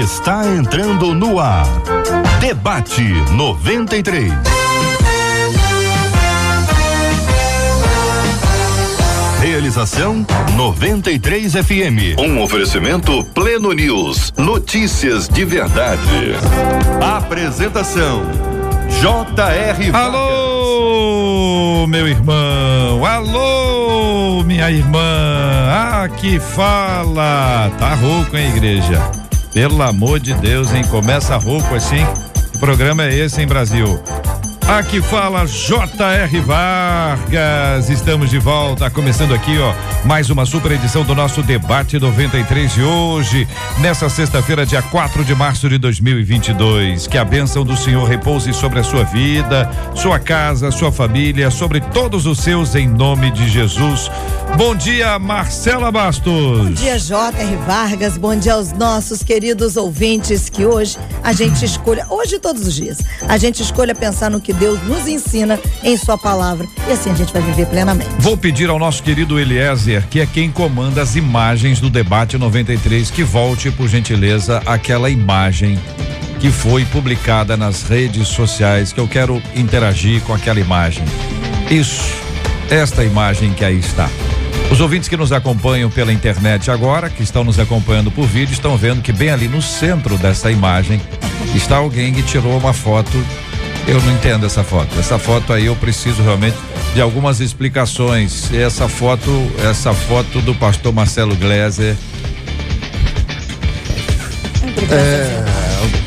está entrando no ar. Debate 93. Realização 93 FM. Um oferecimento Pleno News. Notícias de verdade. Apresentação J.R. Alô, meu irmão. Alô, minha irmã. Aqui fala. Tá rouco, hein, igreja? Pelo amor de Deus, hein? Começa rouco assim. Que programa é esse, hein, Brasil? Aqui fala J.R. Vargas. Estamos de volta, começando aqui, ó, mais uma super edição do nosso debate 93 de hoje, nessa sexta-feira, dia 4 de março de 2022. Que a bênção do Senhor repouse sobre a sua vida, sua casa, sua família, sobre todos os seus, em nome de Jesus. Bom dia, Marcela Bastos. Bom dia, J.R. Vargas. Bom dia aos nossos queridos ouvintes que hoje a gente escolha, hoje todos os dias, a gente escolha pensar no que Deus nos ensina em Sua palavra. E assim a gente vai viver plenamente. Vou pedir ao nosso querido Eliezer, que é quem comanda as imagens do debate 93, que volte, por gentileza, aquela imagem que foi publicada nas redes sociais, que eu quero interagir com aquela imagem. Isso, esta imagem que aí está. Os ouvintes que nos acompanham pela internet agora, que estão nos acompanhando por vídeo, estão vendo que bem ali no centro dessa imagem está alguém que tirou uma foto eu não entendo essa foto. Essa foto aí eu preciso realmente de algumas explicações. Essa foto, essa foto do pastor Marcelo Gleiser. É,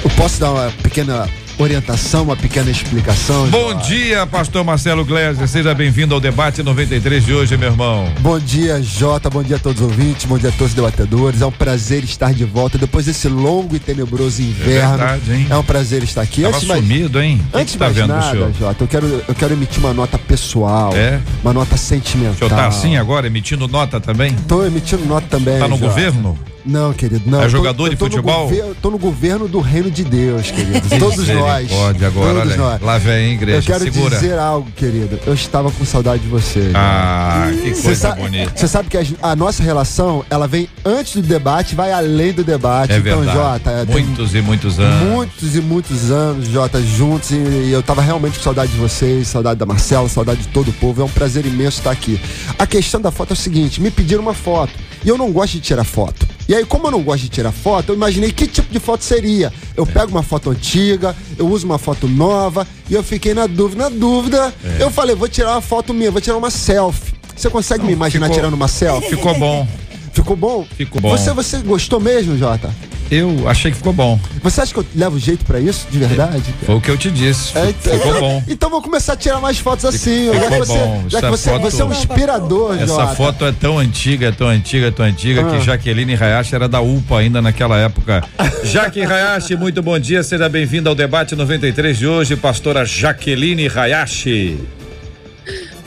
eu posso dar uma pequena orientação, uma pequena explicação. Bom dia, pastor Marcelo Gleiser. Seja bem-vindo ao debate 93 de hoje, meu irmão. Bom dia, Jota. Bom dia a todos os ouvintes. Bom dia a todos os debatedores. É um prazer estar de volta depois desse longo e tenebroso inverno. É, verdade, hein? é um prazer estar aqui. Tava antes sumido, hein? Antes de tá vendo nada, senhor? Jota, eu quero, eu quero emitir uma nota pessoal. É? Uma nota sentimental. O senhor tá assim agora, emitindo nota também? Tô emitindo nota também. Tá no Jota. governo? Não, querido, não. É jogador tô, de futebol? No governo, tô no governo do reino de Deus, querido. Todos nós. Pode agora, todos nós. Lá vem, igreja. Eu quero Segura. dizer algo, querido. Eu estava com saudade de você. Ah, que coisa bonita. Você sabe que a, a, nossa relação, ela vem antes do debate, vai além do debate. É então, verdade. Jota, muitos e muitos anos. Muitos e muitos anos, Jota, juntos. E, e eu tava realmente com saudade de vocês, saudade da Marcela, saudade de todo o povo. É um prazer imenso estar aqui. A questão da foto é o seguinte: me pediram uma foto. E eu não gosto de tirar foto. E aí, como eu não gosto de tirar foto, eu imaginei que tipo de foto seria. Eu é. pego uma foto antiga, eu uso uma foto nova, e eu fiquei na dúvida. Na dúvida, é. eu falei, vou tirar uma foto minha, vou tirar uma selfie. Você consegue não, me imaginar ficou, tirando uma selfie? Ficou bom. Ficou bom? Ficou bom. Você, você gostou mesmo, Jota? Eu achei que ficou bom. Você acha que eu levo jeito para isso, de verdade? Foi o que eu te disse. É, então, ficou bom. Então vou começar a tirar mais fotos assim. Ficou já que você, bom. Já que você, foto, você é um inspirador, Essa Jota. foto é tão antiga, é tão antiga, é tão antiga ah. que Jaqueline Hayashi era da UPA ainda naquela época. Jaque Hayashi, muito bom dia, seja bem-vindo ao debate 93 de hoje, pastora Jaqueline Hayashi.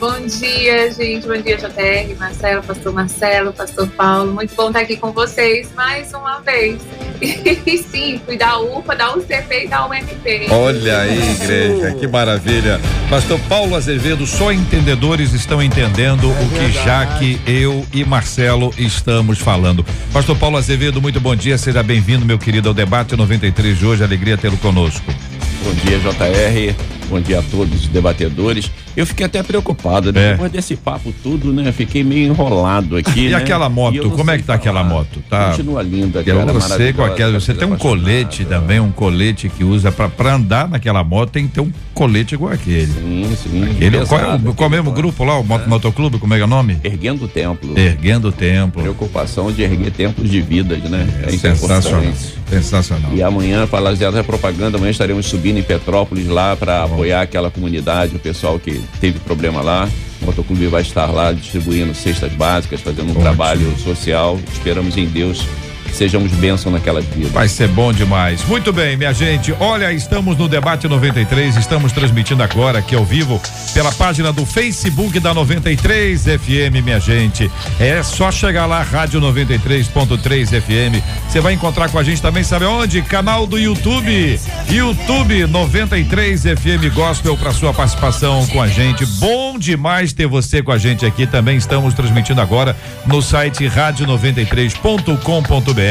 Bom dia, gente. Bom dia, JR, Marcelo, pastor Marcelo, pastor Paulo. Muito bom estar aqui com vocês mais uma vez. E sim, fui da UPA, da UCP e da UMP. Olha aí, igreja, que maravilha. Pastor Paulo Azevedo, só entendedores estão entendendo é o que Jaque, eu e Marcelo estamos falando. Pastor Paulo Azevedo, muito bom dia, seja bem-vindo, meu querido, ao debate 93 de hoje. Alegria tê-lo conosco. Bom dia, JR. Bom dia a todos os debatedores. Eu fiquei até preocupado, né? É. Depois desse papo tudo, né? Fiquei meio enrolado aqui. e né? aquela moto, como é que tá falar. aquela moto? Tá... Continua linda, cara. Eu sei com aquela. Você tem um colete também, um colete que usa para andar naquela moto, tem que ter um colete igual aquele. Sim, sim. Aquele, pesado, qual é o, qual é mesmo grupo lá, o é. Motoclube, como é que é o nome? Erguendo o Templo. Erguendo o Templo. Preocupação de erguer templos de vidas, né? É, é sensacional. Sensacional. E amanhã, falar a propaganda, amanhã estaremos subindo em Petrópolis lá para apoiar aquela comunidade, o pessoal que teve problema lá. O Motoclube vai estar lá distribuindo cestas básicas, fazendo um Ótimo. trabalho social. Esperamos em Deus sejamos bênção naquelas vidas. Vai ser bom demais. Muito bem, minha gente. Olha, estamos no Debate 93, estamos transmitindo agora aqui ao vivo pela página do Facebook da 93 FM, minha gente. É só chegar lá, Rádio 93.3 FM. Você vai encontrar com a gente também, sabe onde? Canal do YouTube. YouTube 93 FM Gospel para sua participação com a gente. Bom demais ter você com a gente aqui. Também estamos transmitindo agora no site rádio93.com.br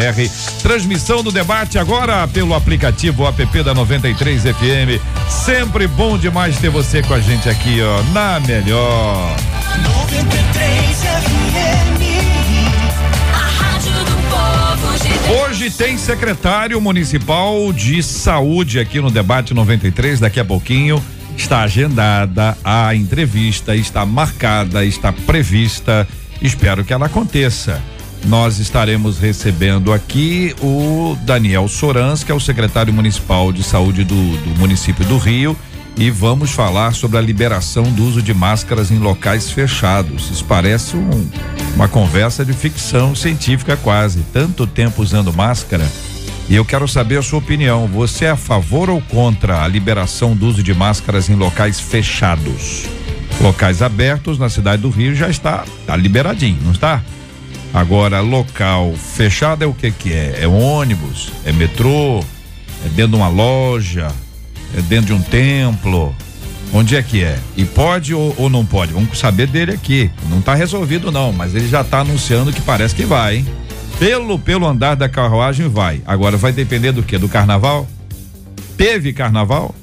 Transmissão do debate agora pelo aplicativo app da 93 FM. Sempre bom demais ter você com a gente aqui, ó, na melhor. 93 FM. Hoje tem secretário municipal de saúde aqui no debate 93, daqui a pouquinho está agendada a entrevista, está marcada, está prevista. Espero que ela aconteça. Nós estaremos recebendo aqui o Daniel Sorans, que é o secretário municipal de saúde do, do município do Rio, e vamos falar sobre a liberação do uso de máscaras em locais fechados. Isso parece um, uma conversa de ficção científica quase. Tanto tempo usando máscara e eu quero saber a sua opinião. Você é a favor ou contra a liberação do uso de máscaras em locais fechados? Locais abertos na cidade do Rio já está, tá liberadinho, não está? Agora, local fechado é o que que é? É ônibus, é metrô, é dentro de uma loja, é dentro de um templo. Onde é que é? E pode ou, ou não pode? Vamos saber dele aqui. Não está resolvido não, mas ele já está anunciando que parece que vai, hein? Pelo, pelo andar da carruagem vai. Agora vai depender do que? Do carnaval? Teve carnaval?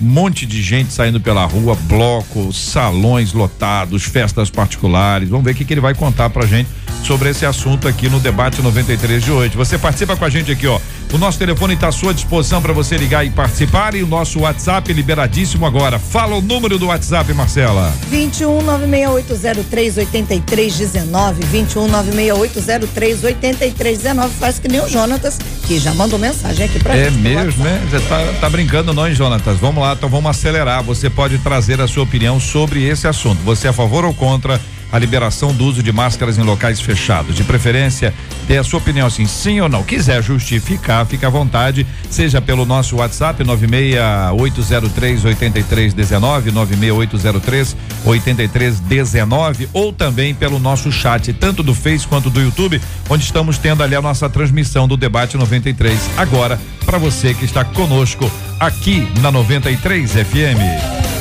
Monte de gente saindo pela rua, blocos, salões lotados, festas particulares. Vamos ver o que, que ele vai contar pra gente sobre esse assunto aqui no debate 93 de hoje. Você participa com a gente aqui, ó. O nosso telefone está à sua disposição para você ligar e participar e o nosso WhatsApp liberadíssimo agora. Fala o número do WhatsApp, Marcela. 21 96803 8319 21 96803 8319 faz que nem o Jonatas que já mandou mensagem aqui pra é gente. É mesmo, né? Você tá, tá brincando não, hein, Jonatas? Vamos lá, então vamos acelerar. Você pode trazer a sua opinião sobre esse assunto. Você é a favor ou contra a liberação do uso de máscaras em locais fechados. De preferência, dê a sua opinião assim, sim ou não. Quiser justificar, fica à vontade, seja pelo nosso WhatsApp 96803 8319, 96803 8319 ou também pelo nosso chat, tanto do Face quanto do YouTube, onde estamos tendo ali a nossa transmissão do debate 93. Agora, para você que está conosco aqui na 93 FM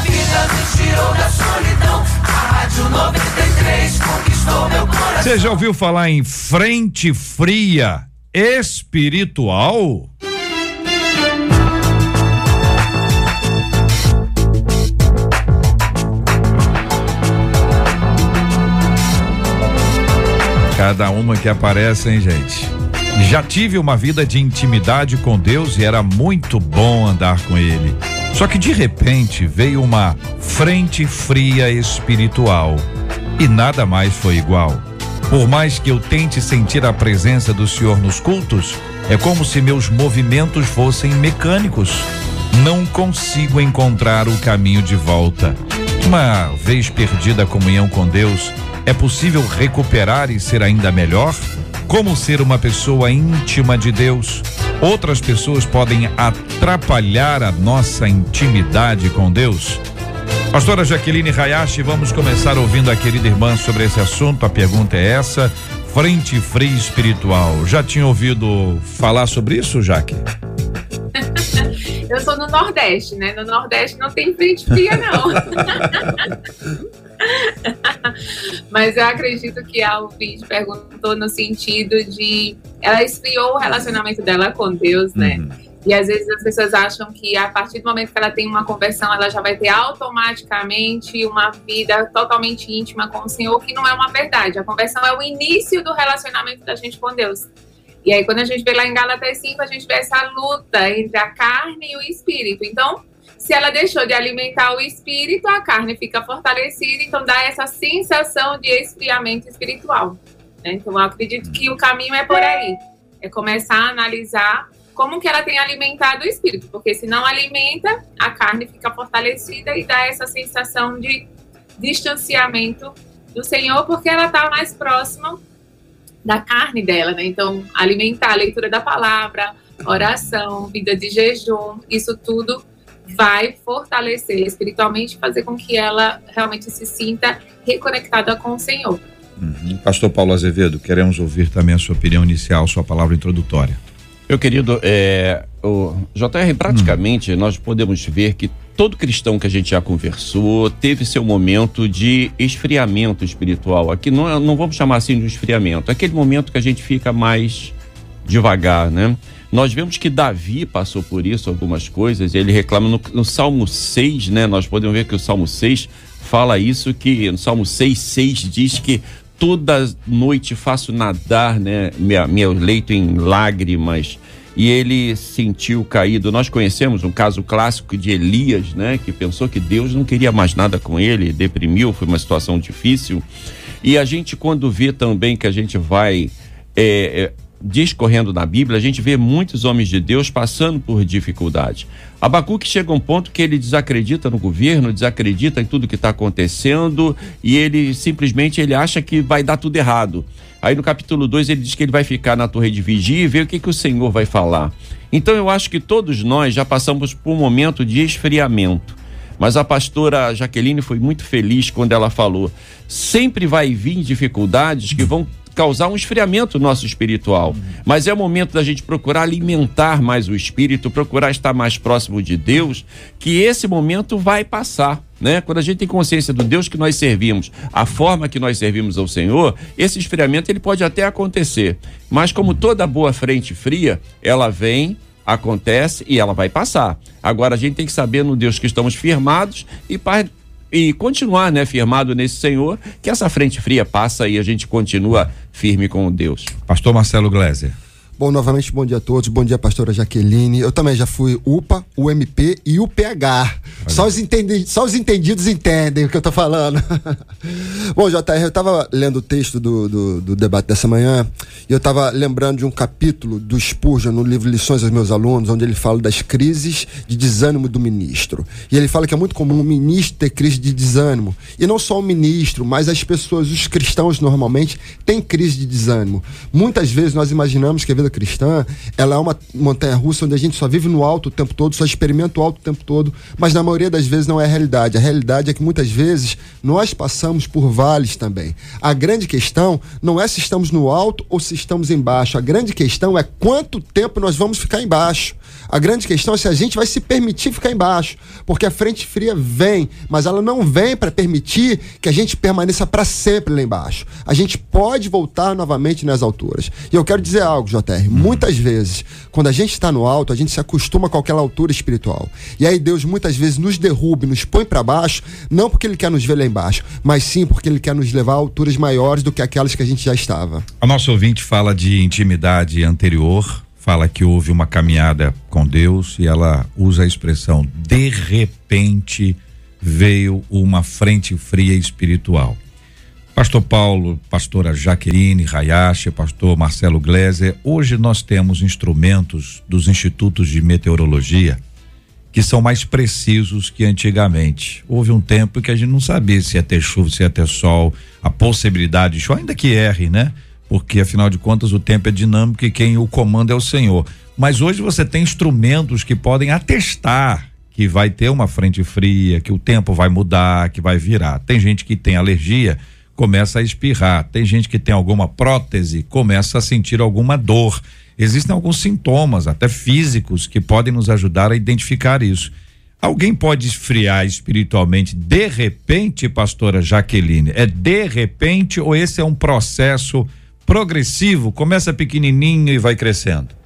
vida, me tirou da solidão. A Rádio 93 conquistou meu coração. Você já ouviu falar em frente fria espiritual? Cada uma que aparece, hein, gente? Já tive uma vida de intimidade com Deus e era muito bom andar com Ele. Só que de repente veio uma frente fria espiritual e nada mais foi igual. Por mais que eu tente sentir a presença do Senhor nos cultos, é como se meus movimentos fossem mecânicos. Não consigo encontrar o caminho de volta. Uma vez perdida a comunhão com Deus, é possível recuperar e ser ainda melhor? Como ser uma pessoa íntima de Deus? Outras pessoas podem atrapalhar a nossa intimidade com Deus? Pastora Jaqueline Hayashi, vamos começar ouvindo a querida irmã sobre esse assunto. A pergunta é essa: frente fria espiritual. Já tinha ouvido falar sobre isso, Jaque? Eu sou no Nordeste, né? No Nordeste não tem frente fria, não. Mas eu acredito que a ouvinte perguntou no sentido de ela esfriou o relacionamento dela com Deus, né? Uhum. E às vezes as pessoas acham que a partir do momento que ela tem uma conversão, ela já vai ter automaticamente uma vida totalmente íntima com o Senhor, que não é uma verdade. A conversão é o início do relacionamento da gente com Deus. E aí, quando a gente vê lá em Gálatas 5, a gente vê essa luta entre a carne e o espírito. Então, se ela deixou de alimentar o espírito, a carne fica fortalecida, então dá essa sensação de esfriamento espiritual. Né? Então, eu acredito que o caminho é por aí. É começar a analisar como que ela tem alimentado o espírito, porque se não alimenta, a carne fica fortalecida e dá essa sensação de distanciamento do Senhor, porque ela está mais próxima da carne dela, né? Então, alimentar a leitura da palavra, oração, vida de jejum, isso tudo vai fortalecer espiritualmente, fazer com que ela realmente se sinta reconectada com o Senhor. Uhum. Pastor Paulo Azevedo, queremos ouvir também a sua opinião inicial, sua palavra introdutória. Meu querido, é, o JR, praticamente hum. nós podemos ver que todo cristão que a gente já conversou teve seu momento de esfriamento espiritual. Aqui não, não vamos chamar assim de esfriamento, é aquele momento que a gente fica mais devagar, né? Nós vemos que Davi passou por isso, algumas coisas, ele reclama no, no Salmo 6, né? Nós podemos ver que o Salmo 6 fala isso, que no Salmo 6, 6 diz que toda noite faço nadar, né? Meu leito em lágrimas e ele sentiu caído. Nós conhecemos um caso clássico de Elias, né, que pensou que Deus não queria mais nada com ele, deprimiu, foi uma situação difícil. E a gente, quando vê também que a gente vai é, é, discorrendo na Bíblia, a gente vê muitos homens de Deus passando por dificuldade. Abacuque chega a um ponto que ele desacredita no governo, desacredita em tudo que está acontecendo e ele simplesmente ele acha que vai dar tudo errado. Aí no capítulo 2 ele diz que ele vai ficar na torre de vigia e ver o que, que o Senhor vai falar. Então eu acho que todos nós já passamos por um momento de esfriamento. Mas a pastora Jaqueline foi muito feliz quando ela falou: sempre vai vir dificuldades que vão causar um esfriamento nosso espiritual. Mas é o momento da gente procurar alimentar mais o espírito, procurar estar mais próximo de Deus, que esse momento vai passar. Né? Quando a gente tem consciência do Deus que nós servimos, a forma que nós servimos ao Senhor, esse esfriamento ele pode até acontecer. Mas como toda boa frente fria, ela vem, acontece e ela vai passar. Agora a gente tem que saber no Deus que estamos firmados e e continuar, né, firmado nesse Senhor, que essa frente fria passa e a gente continua firme com Deus. Pastor Marcelo Gleiser. Bom, novamente, bom dia a todos. Bom dia, pastora Jaqueline. Eu também já fui UPA, UMP e UPH. Só os, entendi, só os entendidos entendem o que eu tô falando. bom, JR, eu tava lendo o texto do, do, do, debate dessa manhã e eu tava lembrando de um capítulo do Spurgeon no livro Lições aos Meus Alunos, onde ele fala das crises de desânimo do ministro. E ele fala que é muito comum o ministro ter crise de desânimo. E não só o ministro, mas as pessoas, os cristãos normalmente, têm crise de desânimo. Muitas vezes nós imaginamos que a vida cristã, ela é uma montanha russa onde a gente só vive no alto o tempo todo, só experimenta o alto o tempo todo, mas na maioria das vezes não é a realidade. A realidade é que muitas vezes nós passamos por vales também. A grande questão não é se estamos no alto ou se estamos embaixo. A grande questão é quanto tempo nós vamos ficar embaixo. A grande questão é se a gente vai se permitir ficar embaixo, porque a frente fria vem, mas ela não vem para permitir que a gente permaneça para sempre lá embaixo. A gente pode voltar novamente nas alturas. E eu quero dizer algo, JR. Hum. Muitas vezes, quando a gente está no alto, a gente se acostuma com aquela altura espiritual. E aí Deus muitas vezes nos derruba, nos põe para baixo, não porque Ele quer nos ver lá embaixo, mas sim porque Ele quer nos levar a alturas maiores do que aquelas que a gente já estava. A nossa ouvinte fala de intimidade anterior fala que houve uma caminhada com Deus e ela usa a expressão de repente veio uma frente fria espiritual. Pastor Paulo, pastora Jaqueline Hayashi, pastor Marcelo Gleiser, hoje nós temos instrumentos dos institutos de meteorologia que são mais precisos que antigamente. Houve um tempo que a gente não sabia se ia ter chuva, se ia ter sol, a possibilidade de chuva, ainda que erre, né? Porque afinal de contas o tempo é dinâmico e quem o comanda é o Senhor. Mas hoje você tem instrumentos que podem atestar que vai ter uma frente fria, que o tempo vai mudar, que vai virar. Tem gente que tem alergia, começa a espirrar. Tem gente que tem alguma prótese, começa a sentir alguma dor. Existem alguns sintomas, até físicos, que podem nos ajudar a identificar isso. Alguém pode esfriar espiritualmente de repente, pastora Jaqueline? É de repente ou esse é um processo progressivo, começa pequenininho e vai crescendo?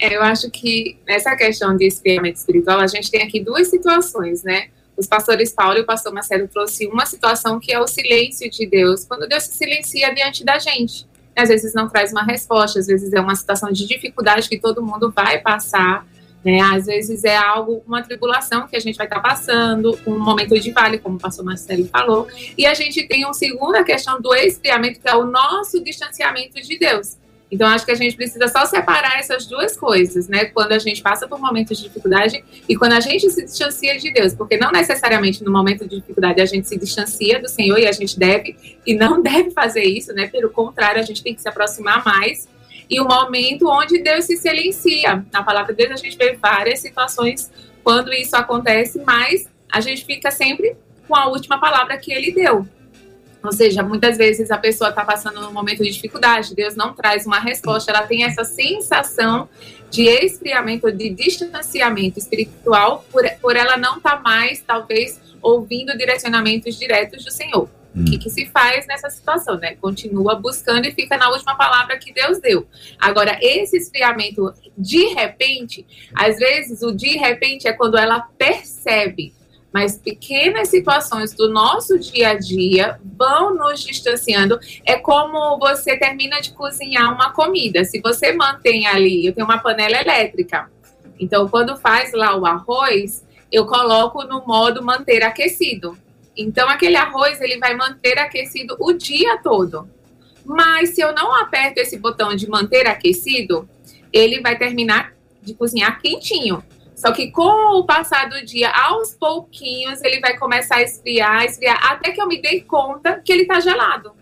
É, eu acho que nessa questão de esfriamento espiritual, a gente tem aqui duas situações, né? Os pastores Paulo e o pastor Marcelo trouxe uma situação que é o silêncio de Deus, quando Deus se silencia diante da gente. Às vezes não traz uma resposta, às vezes é uma situação de dificuldade que todo mundo vai passar, né? Às vezes é algo, uma tribulação que a gente vai estar tá passando, um momento de vale, como o pastor Marcelo falou. E a gente tem uma segunda questão do esfriamento, que é o nosso distanciamento de Deus. Então, acho que a gente precisa só separar essas duas coisas, né? Quando a gente passa por momentos de dificuldade e quando a gente se distancia de Deus, porque não necessariamente no momento de dificuldade a gente se distancia do Senhor e a gente deve e não deve fazer isso, né? Pelo contrário, a gente tem que se aproximar mais e o momento onde Deus se silencia. Na palavra de Deus a gente vê várias situações quando isso acontece, mas a gente fica sempre com a última palavra que ele deu. Ou seja, muitas vezes a pessoa está passando um momento de dificuldade, Deus não traz uma resposta, ela tem essa sensação de esfriamento, de distanciamento espiritual, por, por ela não estar tá mais, talvez, ouvindo direcionamentos diretos do Senhor. O que, que, se faz nessa situação, né? Continua buscando e fica na última palavra que Deus deu. Agora, esse esfriamento de repente, às vezes o de repente é quando ela percebe mas pequenas situações do nosso dia a dia vão nos distanciando. É como você termina de cozinhar uma comida. Se você mantém ali, eu tenho uma panela elétrica. Então, quando faz lá o arroz, eu coloco no modo manter aquecido. Então, aquele arroz ele vai manter aquecido o dia todo. Mas se eu não aperto esse botão de manter aquecido, ele vai terminar de cozinhar quentinho. Só que com o passar do dia, aos pouquinhos, ele vai começar a esfriar, esfriar, até que eu me dei conta que ele tá gelado.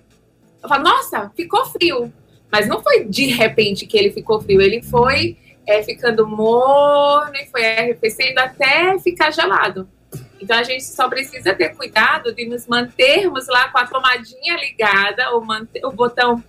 Eu falo, nossa, ficou frio. Mas não foi de repente que ele ficou frio, ele foi é, ficando morno e foi arrefecendo até ficar gelado. Então a gente só precisa ter cuidado de nos mantermos lá com a tomadinha ligada, ou manter, o botão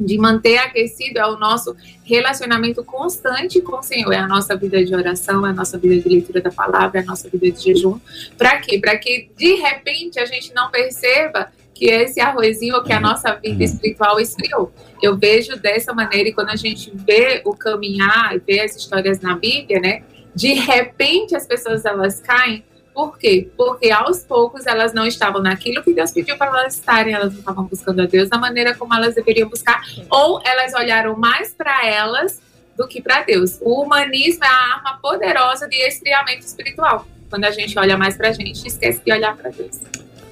de manter aquecido é o nosso relacionamento constante com o Senhor, é a nossa vida de oração, é a nossa vida de leitura da palavra, é a nossa vida de jejum. Para quê? Para que de repente a gente não perceba que esse arrozinho ou que a nossa vida espiritual esfriou. Eu vejo dessa maneira e quando a gente vê o caminhar e vê as histórias na Bíblia, né? De repente as pessoas elas caem por quê? Porque aos poucos elas não estavam naquilo que Deus pediu para elas estarem, elas não estavam buscando a Deus da maneira como elas deveriam buscar, ou elas olharam mais para elas do que para Deus. O humanismo é a arma poderosa de esfriamento espiritual. Quando a gente olha mais para a gente, esquece de olhar para Deus.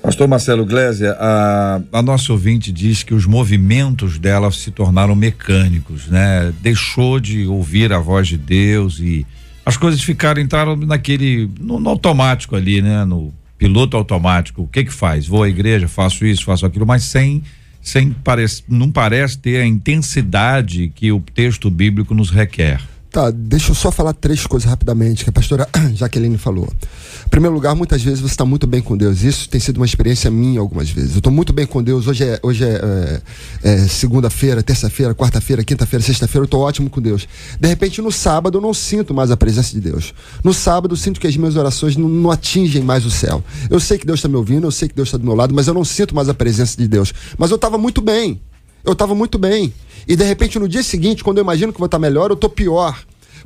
Pastor Marcelo Glésia, a, a nossa ouvinte diz que os movimentos dela se tornaram mecânicos, né? Deixou de ouvir a voz de Deus e as coisas ficaram, entraram naquele, no, no, automático ali, né? No piloto automático. O que que faz? Vou à igreja, faço isso, faço aquilo, mas sem, sem parece, não parece ter a intensidade que o texto bíblico nos requer. Tá, deixa eu só falar três coisas rapidamente que a pastora Jaqueline falou. Em primeiro lugar, muitas vezes você está muito bem com Deus. Isso tem sido uma experiência minha algumas vezes. Eu estou muito bem com Deus. Hoje é, hoje é, é, é segunda-feira, terça-feira, quarta-feira, quinta-feira, sexta-feira. Eu estou ótimo com Deus. De repente, no sábado, eu não sinto mais a presença de Deus. No sábado, eu sinto que as minhas orações não, não atingem mais o céu. Eu sei que Deus está me ouvindo, eu sei que Deus está do meu lado, mas eu não sinto mais a presença de Deus. Mas eu estava muito bem. Eu estava muito bem. E de repente, no dia seguinte, quando eu imagino que vou estar melhor, eu estou pior.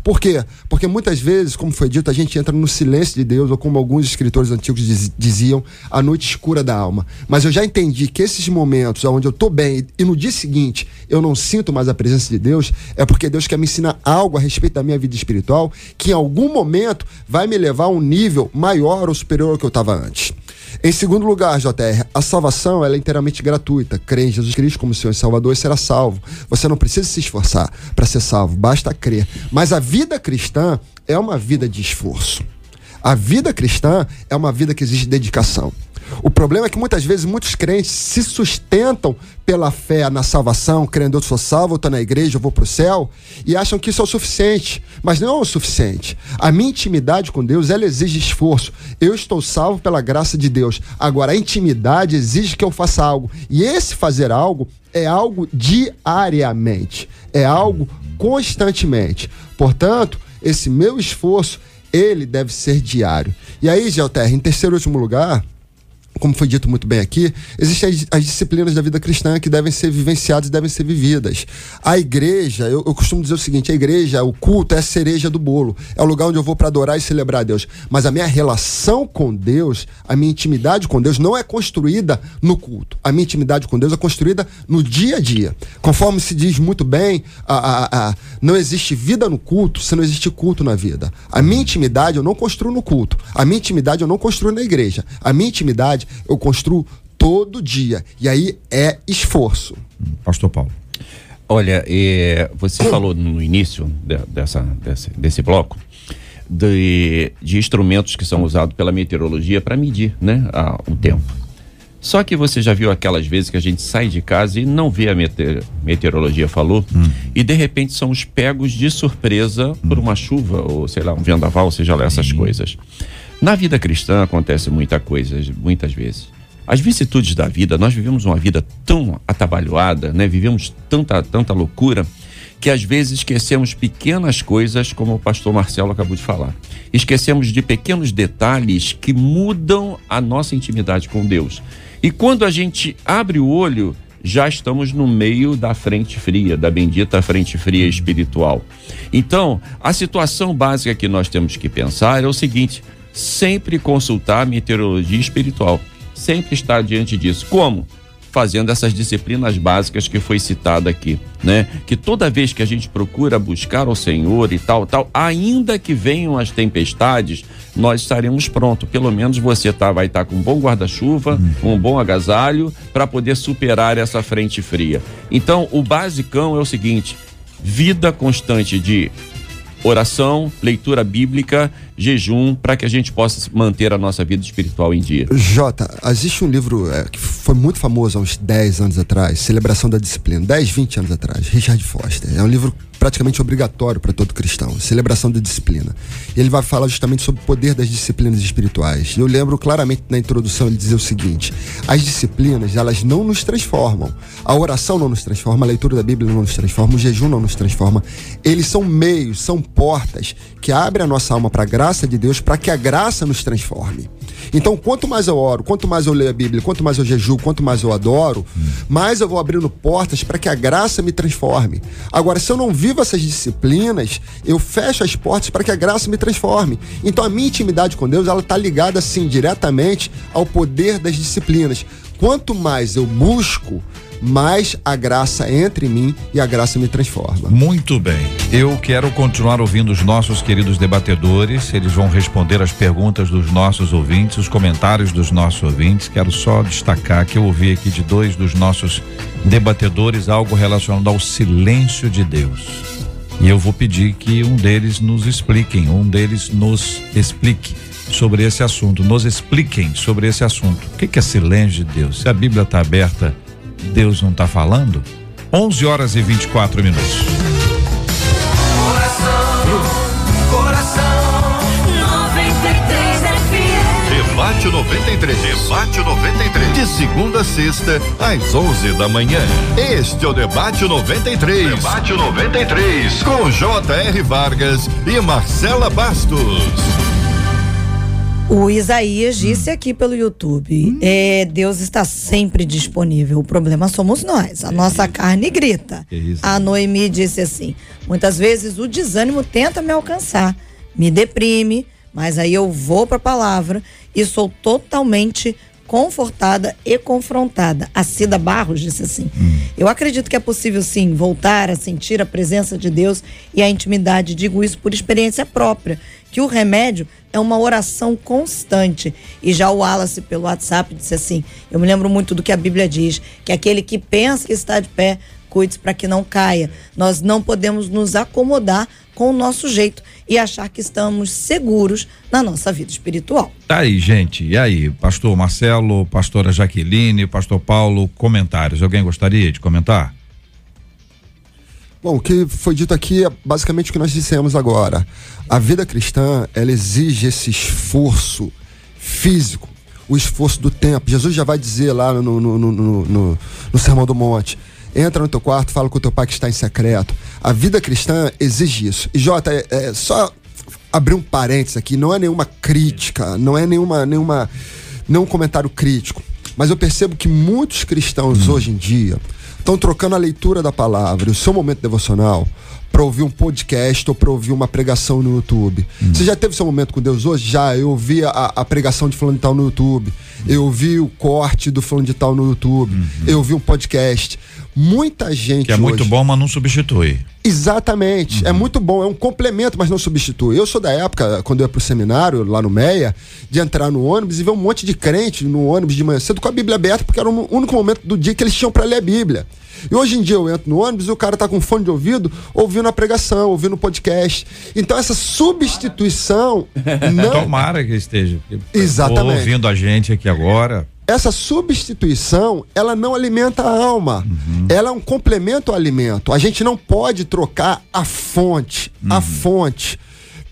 Por quê? Porque muitas vezes, como foi dito, a gente entra no silêncio de Deus, ou como alguns escritores antigos diz, diziam, a noite escura da alma. Mas eu já entendi que esses momentos onde eu estou bem e no dia seguinte eu não sinto mais a presença de Deus, é porque Deus quer me ensinar algo a respeito da minha vida espiritual que em algum momento vai me levar a um nível maior ou superior ao que eu estava antes. Em segundo lugar, JR, a salvação é inteiramente gratuita. Crê em Jesus Cristo como Senhor e Salvador e será salvo. Você não precisa se esforçar para ser salvo, basta crer. Mas a vida cristã é uma vida de esforço. A vida cristã é uma vida que exige dedicação. O problema é que muitas vezes muitos crentes se sustentam pela fé na salvação, crendo eu sou salvo, eu estou na igreja, eu vou para o céu, e acham que isso é o suficiente. Mas não é o suficiente. A minha intimidade com Deus, ela exige esforço. Eu estou salvo pela graça de Deus. Agora, a intimidade exige que eu faça algo. E esse fazer algo é algo diariamente. É algo constantemente. Portanto, esse meu esforço, ele deve ser diário. E aí, Gelter, em terceiro e último lugar, como foi dito muito bem aqui, existem as, as, disciplinas da vida cristã que devem ser vivenciadas e devem ser vividas. A igreja, eu, eu, costumo dizer o seguinte: a igreja, o culto é a cereja do bolo. É o lugar onde eu vou para adorar e celebrar a Deus. Mas a minha relação com Deus, a minha intimidade com Deus não é construída no culto. A minha intimidade com Deus é construída no dia a dia. Conforme se diz muito bem, a, a, a, não existe vida no culto se não existe culto na vida. A minha intimidade eu não construo no culto. A minha intimidade eu não construo na igreja. A minha intimidade eu construo todo dia. E aí é esforço. Pastor Paulo. Olha, é, você falou no início de, dessa, desse, desse bloco de, de, instrumentos que são usados pela meteorologia para medir né, a, o tempo. Só que você já viu aquelas vezes que a gente sai de casa e não vê a meteor, meteorologia falou, hum. e de repente são os pegos de surpresa hum. por uma chuva, ou sei lá, um vendaval, seja lá essas coisas. Na vida cristã acontece muita coisa, muitas vezes. as vicissitudes da vida, nós vivemos uma vida tão atabalhoada, né? Vivemos tanta, tanta loucura que às vezes esquecemos pequenas coisas, como o pastor Marcelo acabou de falar. Esquecemos de pequenos detalhes que mudam a nossa intimidade com Deus. E quando a gente abre o olho, já estamos no meio da frente fria, da bendita frente fria espiritual. Então, a situação básica que nós temos que pensar é o seguinte: sempre consultar a meteorologia espiritual, sempre estar diante disso. Como? fazendo essas disciplinas básicas que foi citada aqui, né? Que toda vez que a gente procura buscar o Senhor e tal, tal, ainda que venham as tempestades, nós estaremos prontos. Pelo menos você tá, vai estar tá com um bom guarda-chuva, um bom agasalho para poder superar essa frente fria. Então, o basicão é o seguinte: vida constante de oração, leitura bíblica, jejum, para que a gente possa manter a nossa vida espiritual em dia. Jota, existe um livro é, que foi muito famoso há uns 10 anos atrás, Celebração da Disciplina, 10, 20 anos atrás, Richard Foster. É um livro praticamente obrigatório para todo cristão, Celebração da Disciplina. Ele vai falar justamente sobre o poder das disciplinas espirituais. Eu lembro claramente na introdução ele dizer o seguinte: as disciplinas, elas não nos transformam. A oração não nos transforma, a leitura da Bíblia não nos transforma, o jejum não nos transforma. Eles são meios, são portas que abrem a nossa alma para a graça de Deus, para que a graça nos transforme. Então, quanto mais eu oro, quanto mais eu leio a Bíblia, quanto mais eu jejuo, quanto mais eu adoro, mais eu vou abrindo portas para que a graça me transforme. Agora, se eu não vivo essas disciplinas, eu fecho as portas para que a graça me transforme. Então, a minha intimidade com Deus, ela está ligada, assim, diretamente ao poder das disciplinas. Quanto mais eu busco, mais a graça entra em mim e a graça me transforma. Muito bem. Eu quero continuar ouvindo os nossos queridos debatedores. Eles vão responder as perguntas dos nossos ouvintes, os comentários dos nossos ouvintes. Quero só destacar que eu ouvi aqui de dois dos nossos debatedores algo relacionado ao silêncio de Deus. E eu vou pedir que um deles nos expliquem, um deles nos explique sobre esse assunto, nos expliquem sobre esse assunto. O que é silêncio de Deus? Se a Bíblia está aberta Deus não está falando? 11 horas e 24 minutos. Coração, coração, 93 FM. Debate 93. Debate 93. De segunda a sexta, às 11 da manhã. Este é o Debate 93. Debate 93. Com J.R. Vargas e Marcela Bastos. O Isaías disse aqui pelo YouTube: hum. é, Deus está sempre disponível. O problema somos nós. A é nossa carne grita. É a Noemi disse assim: muitas vezes o desânimo tenta me alcançar, me deprime, mas aí eu vou para a palavra e sou totalmente confortada e confrontada. A Cida Barros disse assim: hum. Eu acredito que é possível sim voltar a sentir a presença de Deus e a intimidade. Digo isso por experiência própria que o remédio é uma oração constante. E já o Wallace, pelo WhatsApp, disse assim: Eu me lembro muito do que a Bíblia diz, que aquele que pensa que está de pé, cuide para que não caia. Nós não podemos nos acomodar com o nosso jeito e achar que estamos seguros na nossa vida espiritual. Tá aí, gente. E aí, pastor Marcelo, pastora Jaqueline, pastor Paulo, comentários. Alguém gostaria de comentar? Bom, o que foi dito aqui é basicamente o que nós dissemos agora. A vida cristã, ela exige esse esforço físico, o esforço do tempo. Jesus já vai dizer lá no, no, no, no, no Sermão do Monte: entra no teu quarto, fala com o teu pai que está em secreto. A vida cristã exige isso. E Jota, é, é só abrir um parênteses aqui, não é nenhuma crítica, não é nenhuma, nenhuma, nenhum comentário crítico. Mas eu percebo que muitos cristãos hum. hoje em dia estão trocando a leitura da palavra e o seu momento devocional para ouvir um podcast ou para ouvir uma pregação no YouTube. Hum. Você já teve seu momento com Deus hoje? Já. Eu ouvi a, a pregação de fulano de tal no YouTube. Eu vi o corte do fulano de tal no YouTube. Uhum. Eu vi um podcast. Muita gente. Que é hoje... muito bom, mas não substitui. Exatamente. É uhum. É muito bom, é um complemento, mas não substitui. Eu sou da época, quando eu ia pro seminário, lá no Meia, de entrar no ônibus e ver um monte de crente no ônibus de manhã cedo com a Bíblia aberta, porque era o único momento do dia que eles tinham para ler a Bíblia. E hoje em dia eu entro no ônibus e o cara tá com fone de ouvido, ouvindo a pregação, ouvindo o podcast. Então essa substituição não. Tomara que esteja. Exatamente. Ouvindo a gente aqui agora essa substituição, ela não alimenta a alma. Uhum. Ela é um complemento ao alimento. A gente não pode trocar a fonte, uhum. a fonte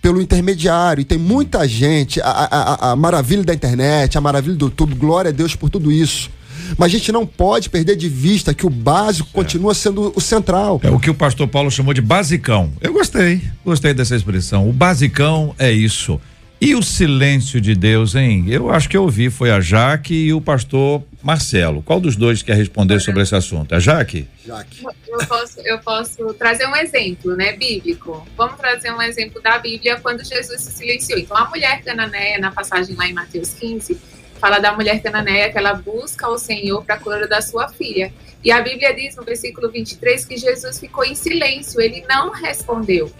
pelo intermediário. E tem muita gente, a, a, a maravilha da internet, a maravilha do YouTube, glória a Deus por tudo isso. Mas a gente não pode perder de vista que o básico é. continua sendo o central. É o que o pastor Paulo chamou de basicão. Eu gostei, gostei dessa expressão. O basicão é isso. E o silêncio de Deus, hein? Eu acho que eu ouvi, foi a Jaque e o pastor Marcelo. Qual dos dois quer responder sobre esse assunto? A Jaque? Jaque. Eu posso, eu posso trazer um exemplo, né, bíblico. Vamos trazer um exemplo da Bíblia quando Jesus se silenciou. Então, a mulher cananeia, na passagem lá em Mateus 15, fala da mulher cananeia que ela busca o Senhor para a cura da sua filha. E a Bíblia diz no versículo 23 que Jesus ficou em silêncio, ele não respondeu.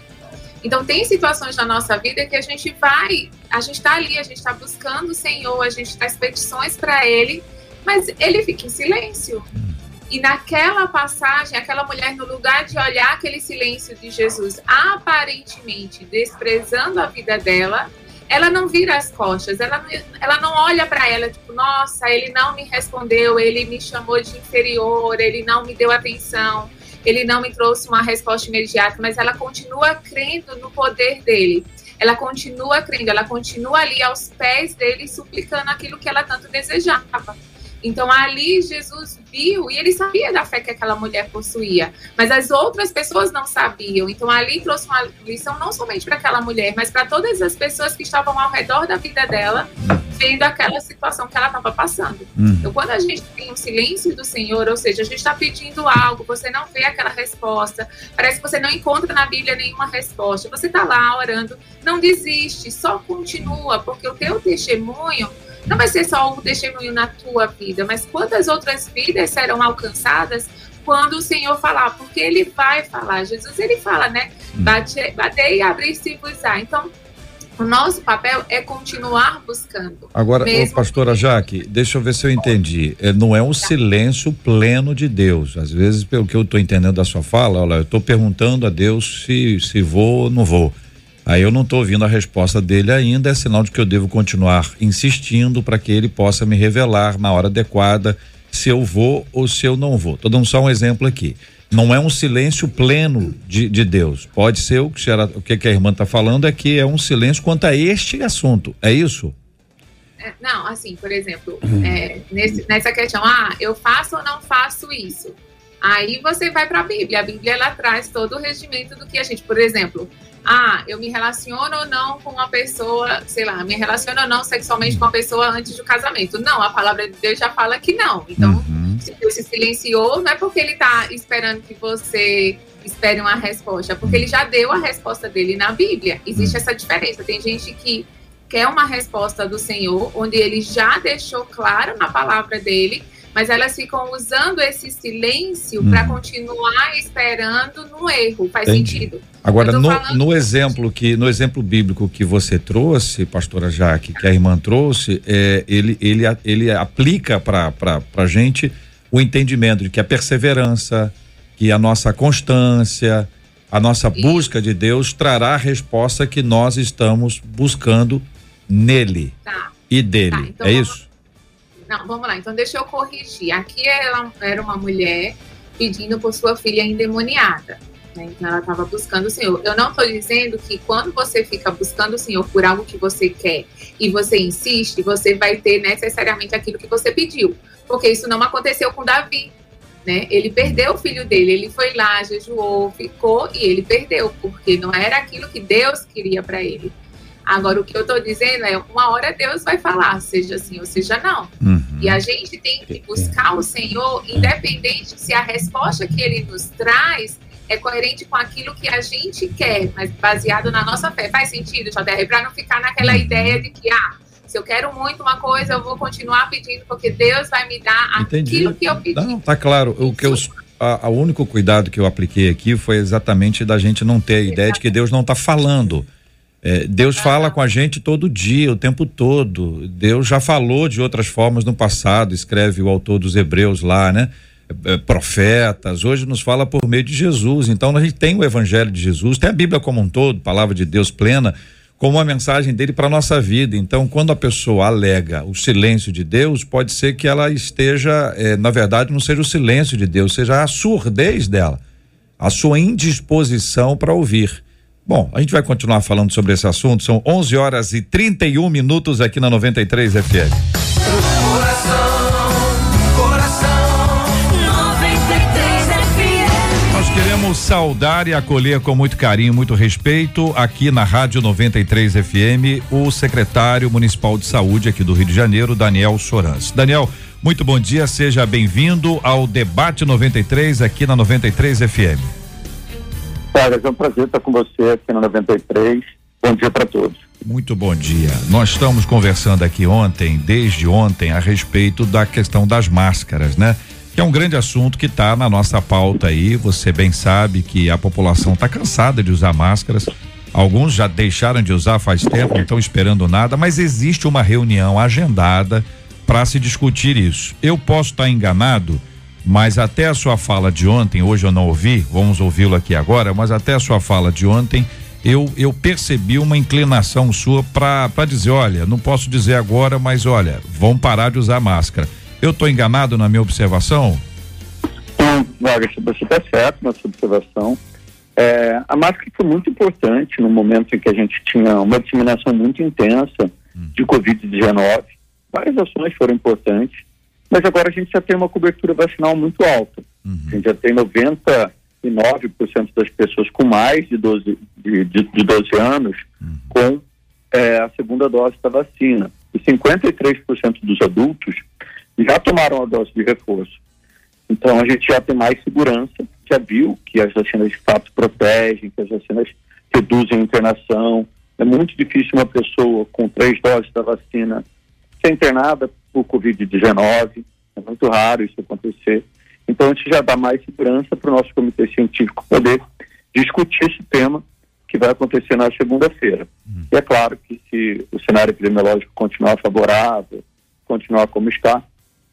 Então, tem situações na nossa vida que a gente vai, a gente está ali, a gente está buscando o Senhor, a gente faz petições para Ele, mas Ele fica em silêncio. E naquela passagem, aquela mulher, no lugar de olhar aquele silêncio de Jesus, aparentemente desprezando a vida dela, ela não vira as costas, ela, ela não olha para ela, tipo, nossa, ele não me respondeu, ele me chamou de inferior, ele não me deu atenção ele não me trouxe uma resposta imediata, mas ela continua crendo no poder dele. Ela continua crendo, ela continua ali aos pés dele, suplicando aquilo que ela tanto desejava. Então ali Jesus viu e ele sabia da fé que aquela mulher possuía, mas as outras pessoas não sabiam. Então ali trouxe uma lição não somente para aquela mulher, mas para todas as pessoas que estavam ao redor da vida dela, vendo aquela situação que ela estava passando. Uhum. Então quando a gente tem o silêncio do Senhor, ou seja, a gente está pedindo algo, você não vê aquela resposta, parece que você não encontra na Bíblia nenhuma resposta. Você está lá orando, não desiste, só continua, porque o teu testemunho não vai ser só um testemunho na tua vida, mas quantas outras vidas serão alcançadas quando o Senhor falar, porque Ele vai falar. Jesus, Ele fala, né? Hum. Bate, batei e abrir-se-vos-á. Então, o nosso papel é continuar buscando. Agora, mesmo... pastora Jaque, deixa eu ver se eu entendi. É, não é um tá. silêncio pleno de Deus. Às vezes, pelo que eu estou entendendo da sua fala, olha, eu estou perguntando a Deus se, se vou ou não vou. Aí eu não estou ouvindo a resposta dele ainda, é sinal de que eu devo continuar insistindo para que ele possa me revelar na hora adequada se eu vou ou se eu não vou. Estou dando só um exemplo aqui. Não é um silêncio pleno de, de Deus. Pode ser o que, o que a irmã está falando é que é um silêncio quanto a este assunto. É isso? É, não, assim, por exemplo, é, nesse, nessa questão, ah, eu faço ou não faço isso? Aí você vai para a Bíblia. A Bíblia ela traz todo o regimento do que a gente, por exemplo, ah, eu me relaciono ou não com uma pessoa, sei lá, me relaciono ou não sexualmente com uma pessoa antes do casamento. Não, a palavra de Deus já fala que não. Então, uhum. se Deus se silenciou, não é porque ele está esperando que você espere uma resposta, é porque ele já deu a resposta dele na Bíblia. Existe uhum. essa diferença. Tem gente que quer uma resposta do Senhor, onde ele já deixou claro na palavra dele, mas elas ficam usando esse silêncio hum. para continuar esperando no erro. Faz Entendi. sentido? Agora, no, no exemplo que no exemplo bíblico que você trouxe, pastora Jaque, que a irmã trouxe, é, ele, ele, ele aplica para a gente o entendimento de que a perseverança, que a nossa constância, a nossa busca de Deus trará a resposta que nós estamos buscando nele tá. e dele. Tá, então é vamos, isso? Não, vamos lá. Então, deixa eu corrigir. Aqui ela era uma mulher pedindo por sua filha endemoniada. Né? Então, ela estava buscando o Senhor. Eu não estou dizendo que quando você fica buscando o Senhor por algo que você quer e você insiste, você vai ter necessariamente aquilo que você pediu. Porque isso não aconteceu com Davi. Né? Ele perdeu o filho dele, ele foi lá, jejuou, ficou e ele perdeu, porque não era aquilo que Deus queria para ele. Agora, o que eu estou dizendo é, uma hora Deus vai falar, seja sim ou seja não. Uhum. E a gente tem que buscar o Senhor, independente se a resposta que Ele nos traz é coerente com aquilo que a gente quer, mas baseado na nossa fé. Faz sentido, JR? Para não ficar naquela uhum. ideia de que, ah, se eu quero muito uma coisa, eu vou continuar pedindo, porque Deus vai me dar Entendi. aquilo que eu pedi. Não, tá claro. O que eu, a, a único cuidado que eu apliquei aqui foi exatamente da gente não ter a ideia de que Deus não está falando. É, Deus fala com a gente todo dia, o tempo todo. Deus já falou de outras formas no passado, escreve o autor dos Hebreus lá, né? É, é, profetas, hoje nos fala por meio de Jesus. Então a gente tem o Evangelho de Jesus, tem a Bíblia como um todo, palavra de Deus plena, como uma mensagem dele para a nossa vida. Então, quando a pessoa alega o silêncio de Deus, pode ser que ela esteja, é, na verdade, não seja o silêncio de Deus, seja a surdez dela, a sua indisposição para ouvir Bom, a gente vai continuar falando sobre esse assunto. São 11 horas e 31 minutos aqui na 93 FM. Nós queremos saudar e acolher com muito carinho, muito respeito aqui na Rádio 93 FM o secretário municipal de saúde aqui do Rio de Janeiro, Daniel Sorans. Daniel, muito bom dia, seja bem-vindo ao Debate 93 aqui na 93 FM. Carlos, é um prazer estar com você aqui na 93. Bom dia para todos. Muito bom dia. Nós estamos conversando aqui ontem, desde ontem, a respeito da questão das máscaras, né? Que é um grande assunto que está na nossa pauta aí. Você bem sabe que a população está cansada de usar máscaras. Alguns já deixaram de usar faz tempo, não estão esperando nada, mas existe uma reunião agendada para se discutir isso. Eu posso estar tá enganado, mas até a sua fala de ontem, hoje eu não ouvi, vamos ouvi-lo aqui agora, mas até a sua fala de ontem, eu, eu percebi uma inclinação sua para dizer, olha, não posso dizer agora, mas olha, vão parar de usar máscara. Eu estou enganado na minha observação? Não, Vargas, você está certo na sua observação. É, a máscara foi muito importante no momento em que a gente tinha uma disseminação muito intensa de Covid-19. Várias ações foram importantes. Mas agora a gente já tem uma cobertura vacinal muito alta. Uhum. A gente já tem 99% das pessoas com mais de 12, de, de, de 12 anos uhum. com é, a segunda dose da vacina. E 53% dos adultos já tomaram a dose de reforço. Então a gente já tem mais segurança, já viu que as vacinas de fato protegem, que as vacinas reduzem a internação. É muito difícil uma pessoa com três doses da vacina ser internada por Covid-19. É muito raro isso acontecer. Então, a gente já dá mais segurança para o nosso comitê científico poder discutir esse tema que vai acontecer na segunda-feira. Uhum. E é claro que se o cenário epidemiológico continuar favorável, continuar como está,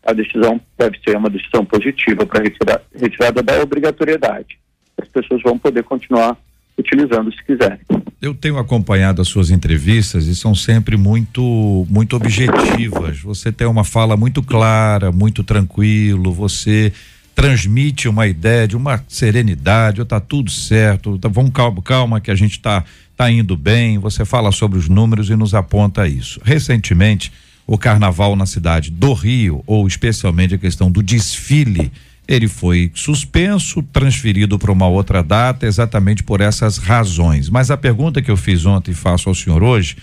a decisão deve ser uma decisão positiva para retirar, retirada da obrigatoriedade. As pessoas vão poder continuar utilizando se quiserem. Eu tenho acompanhado as suas entrevistas e são sempre muito muito objetivas. Você tem uma fala muito clara, muito tranquilo, você transmite uma ideia de uma serenidade, está tudo certo, tá, vamos calma, calma que a gente está tá indo bem. Você fala sobre os números e nos aponta isso. Recentemente, o carnaval na cidade do Rio, ou especialmente a questão do desfile ele foi suspenso, transferido para uma outra data, exatamente por essas razões. Mas a pergunta que eu fiz ontem e faço ao senhor hoje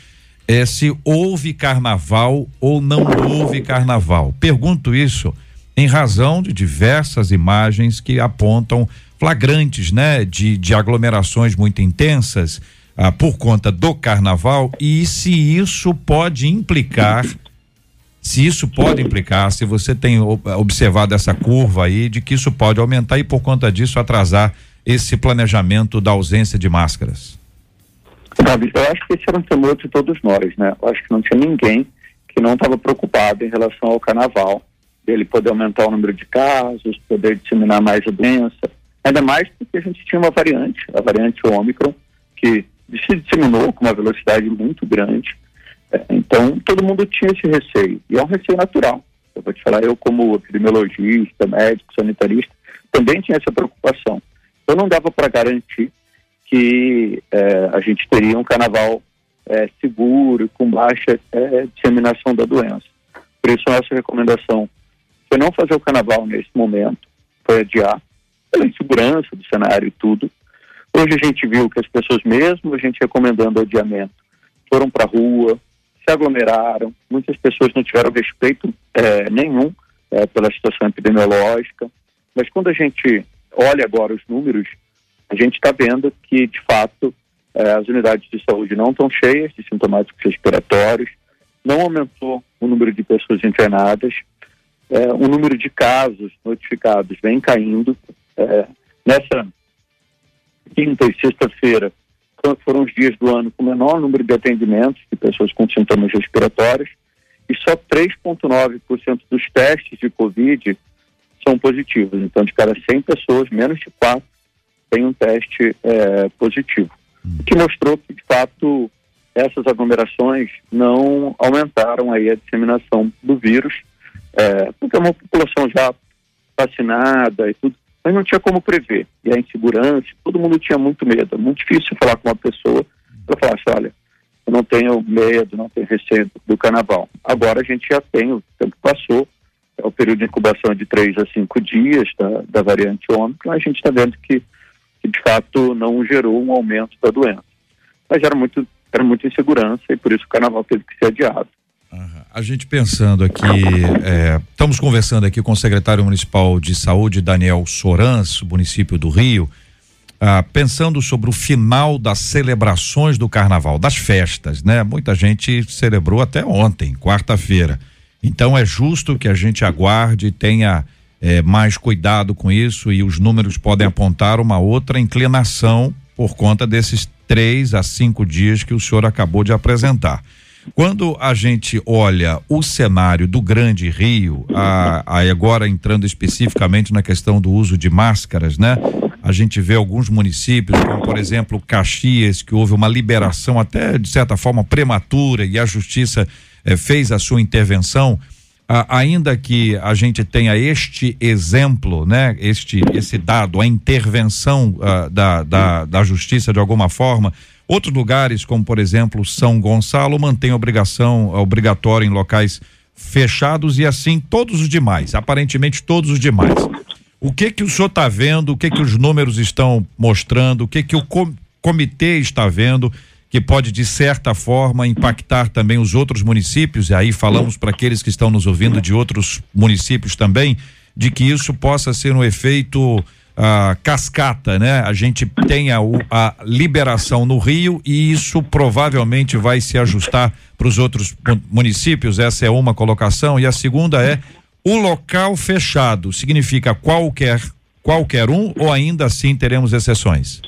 é se houve carnaval ou não houve carnaval. Pergunto isso em razão de diversas imagens que apontam flagrantes, né, de, de aglomerações muito intensas ah, por conta do carnaval e se isso pode implicar se isso pode implicar, se você tem observado essa curva aí, de que isso pode aumentar e por conta disso atrasar esse planejamento da ausência de máscaras. Davi, eu acho que esse era um temor de todos nós, né? Eu acho que não tinha ninguém que não estava preocupado em relação ao carnaval, dele poder aumentar o número de casos, poder disseminar mais a doença, ainda mais porque a gente tinha uma variante, a variante Ômicron, que se disseminou com uma velocidade muito grande, então, todo mundo tinha esse receio, e é um receio natural. Eu vou te falar, eu como epidemiologista, médico, sanitarista, também tinha essa preocupação. Eu não dava para garantir que é, a gente teria um carnaval é, seguro, com baixa é, disseminação da doença. Por isso, nossa recomendação foi não fazer o carnaval nesse momento, foi adiar, pela insegurança do cenário e tudo. Hoje a gente viu que as pessoas, mesmo a gente recomendando adiamento, foram para a rua, se aglomeraram, muitas pessoas não tiveram respeito é, nenhum é, pela situação epidemiológica, mas quando a gente olha agora os números, a gente está vendo que, de fato, é, as unidades de saúde não estão cheias de sintomáticos respiratórios, não aumentou o número de pessoas internadas, é, o número de casos notificados vem caindo. É, nessa quinta e sexta-feira, foram os dias do ano com menor número de atendimentos de pessoas com sintomas respiratórios e só 3,9% dos testes de Covid são positivos. Então, de cada 100 pessoas, menos de 4 tem um teste é, positivo. O que mostrou que, de fato, essas aglomerações não aumentaram aí a disseminação do vírus, é, porque é uma população já vacinada e tudo, mas não tinha como prever. E a insegurança, todo mundo tinha muito medo. É muito difícil falar com uma pessoa para falar assim, olha, eu não tenho medo, não tenho receio do carnaval. Agora a gente já tem, o tempo passou, é o período de incubação de três a cinco dias da, da variante Ômicron, a gente está vendo que, que, de fato não gerou um aumento da doença. Mas era muito, era muita insegurança e por isso o carnaval teve que ser adiado. A gente pensando aqui, é, estamos conversando aqui com o secretário municipal de saúde, Daniel Sorans, município do Rio, ah, pensando sobre o final das celebrações do carnaval, das festas, né? Muita gente celebrou até ontem, quarta-feira. Então é justo que a gente aguarde e tenha é, mais cuidado com isso e os números podem apontar uma outra inclinação por conta desses três a cinco dias que o senhor acabou de apresentar. Quando a gente olha o cenário do Grande Rio, a, a agora entrando especificamente na questão do uso de máscaras, né? A gente vê alguns municípios, como por exemplo Caxias, que houve uma liberação até de certa forma prematura e a justiça eh, fez a sua intervenção. Ainda que a gente tenha este exemplo, né? Este esse dado, a intervenção ah, da, da, da justiça de alguma forma, Outros lugares, como por exemplo São Gonçalo, mantém obrigação obrigatória em locais fechados e assim todos os demais, aparentemente todos os demais. O que que o senhor está vendo? O que que os números estão mostrando? O que que o com, comitê está vendo que pode de certa forma impactar também os outros municípios? E aí falamos para aqueles que estão nos ouvindo de outros municípios também, de que isso possa ser um efeito a cascata, né? A gente tem a, a, liberação no Rio e isso provavelmente vai se ajustar para os outros municípios. Essa é uma colocação e a segunda é o local fechado significa qualquer qualquer um ou ainda assim teremos exceções?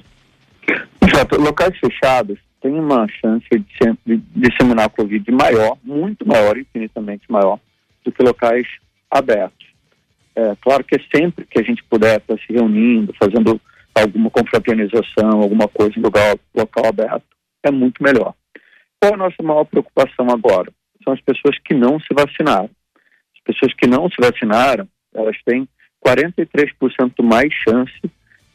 Exato. Locais fechados têm uma chance de, disseminar a Covid maior, muito maior, infinitamente maior, do que locais abertos. É, claro que é sempre que a gente puder estar se reunindo, fazendo alguma confraternização, alguma coisa em lugar local aberto, é muito melhor. Qual a nossa maior preocupação agora? São as pessoas que não se vacinaram. As pessoas que não se vacinaram, elas têm 43% mais chance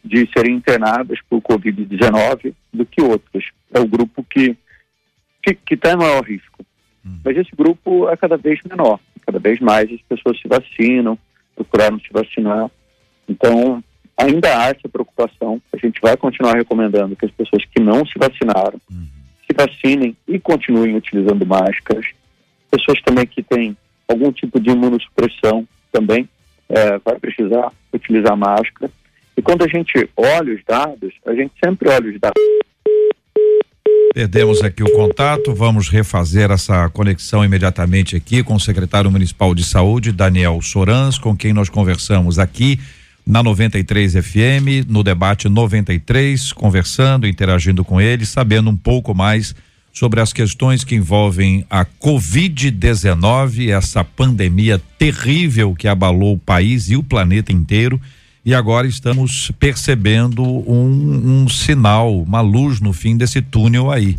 de serem internadas por Covid-19 do que outras. É o grupo que que está em maior risco. Hum. Mas esse grupo é cada vez menor. Cada vez mais as pessoas se vacinam, procuraram se vacinar. Então, ainda há essa preocupação. A gente vai continuar recomendando que as pessoas que não se vacinaram uhum. se vacinem e continuem utilizando máscaras. Pessoas também que têm algum tipo de imunossupressão também é, vai precisar utilizar máscara. E quando a gente olha os dados, a gente sempre olha os dados Perdemos aqui o contato, vamos refazer essa conexão imediatamente aqui com o secretário municipal de saúde, Daniel Sorans, com quem nós conversamos aqui na 93 FM, no debate 93, conversando, interagindo com ele, sabendo um pouco mais sobre as questões que envolvem a Covid-19, essa pandemia terrível que abalou o país e o planeta inteiro e agora estamos percebendo um, um sinal, uma luz no fim desse túnel aí.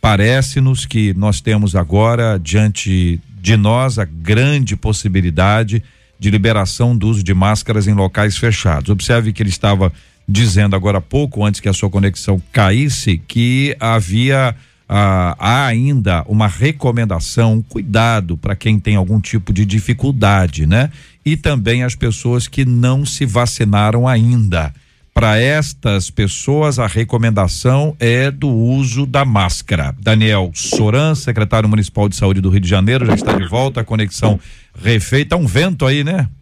Parece-nos que nós temos agora diante de nós a grande possibilidade de liberação do uso de máscaras em locais fechados. Observe que ele estava dizendo agora há pouco, antes que a sua conexão caísse, que havia ah, há ainda uma recomendação, cuidado para quem tem algum tipo de dificuldade, né? E também as pessoas que não se vacinaram ainda. Para estas pessoas, a recomendação é do uso da máscara. Daniel Soran, secretário municipal de saúde do Rio de Janeiro, já está de volta, a conexão refeita. Um vento aí, né?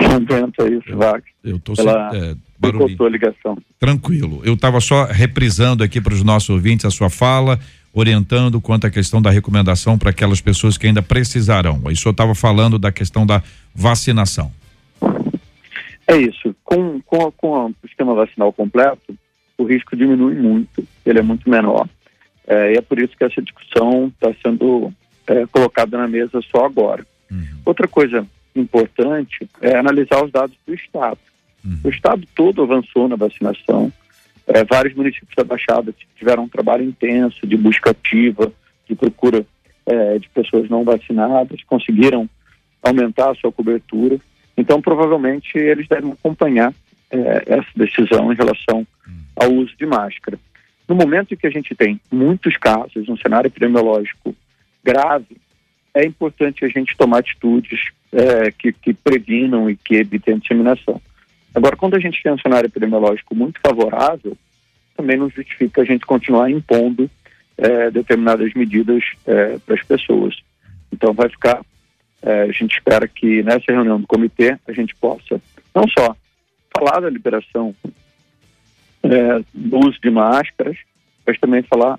Um vento aí, Vac. Eu estou sem. É, barulho. a ligação. Tranquilo. Eu estava só reprisando aqui para os nossos ouvintes a sua fala, orientando quanto à questão da recomendação para aquelas pessoas que ainda precisarão. Aí o senhor estava falando da questão da vacinação. É isso. Com, com, com o sistema vacinal completo, o risco diminui muito, ele é muito menor. É, e é por isso que essa discussão está sendo é, colocada na mesa só agora. Uhum. Outra coisa importante é analisar os dados do Estado. Uhum. O estado todo avançou na vacinação. É, vários municípios da Baixada tiveram um trabalho intenso de busca ativa, de procura é, de pessoas não vacinadas, conseguiram aumentar a sua cobertura. Então, provavelmente, eles devem acompanhar é, essa decisão em relação ao uso de máscara. No momento em que a gente tem muitos casos, um cenário epidemiológico grave, é importante a gente tomar atitudes é, que, que previnam e que evitem a disseminação. Agora, quando a gente tem um cenário epidemiológico muito favorável, também não justifica a gente continuar impondo é, determinadas medidas é, para as pessoas. Então, vai ficar. É, a gente espera que nessa reunião do comitê a gente possa não só falar da liberação do uso de máscaras, mas também falar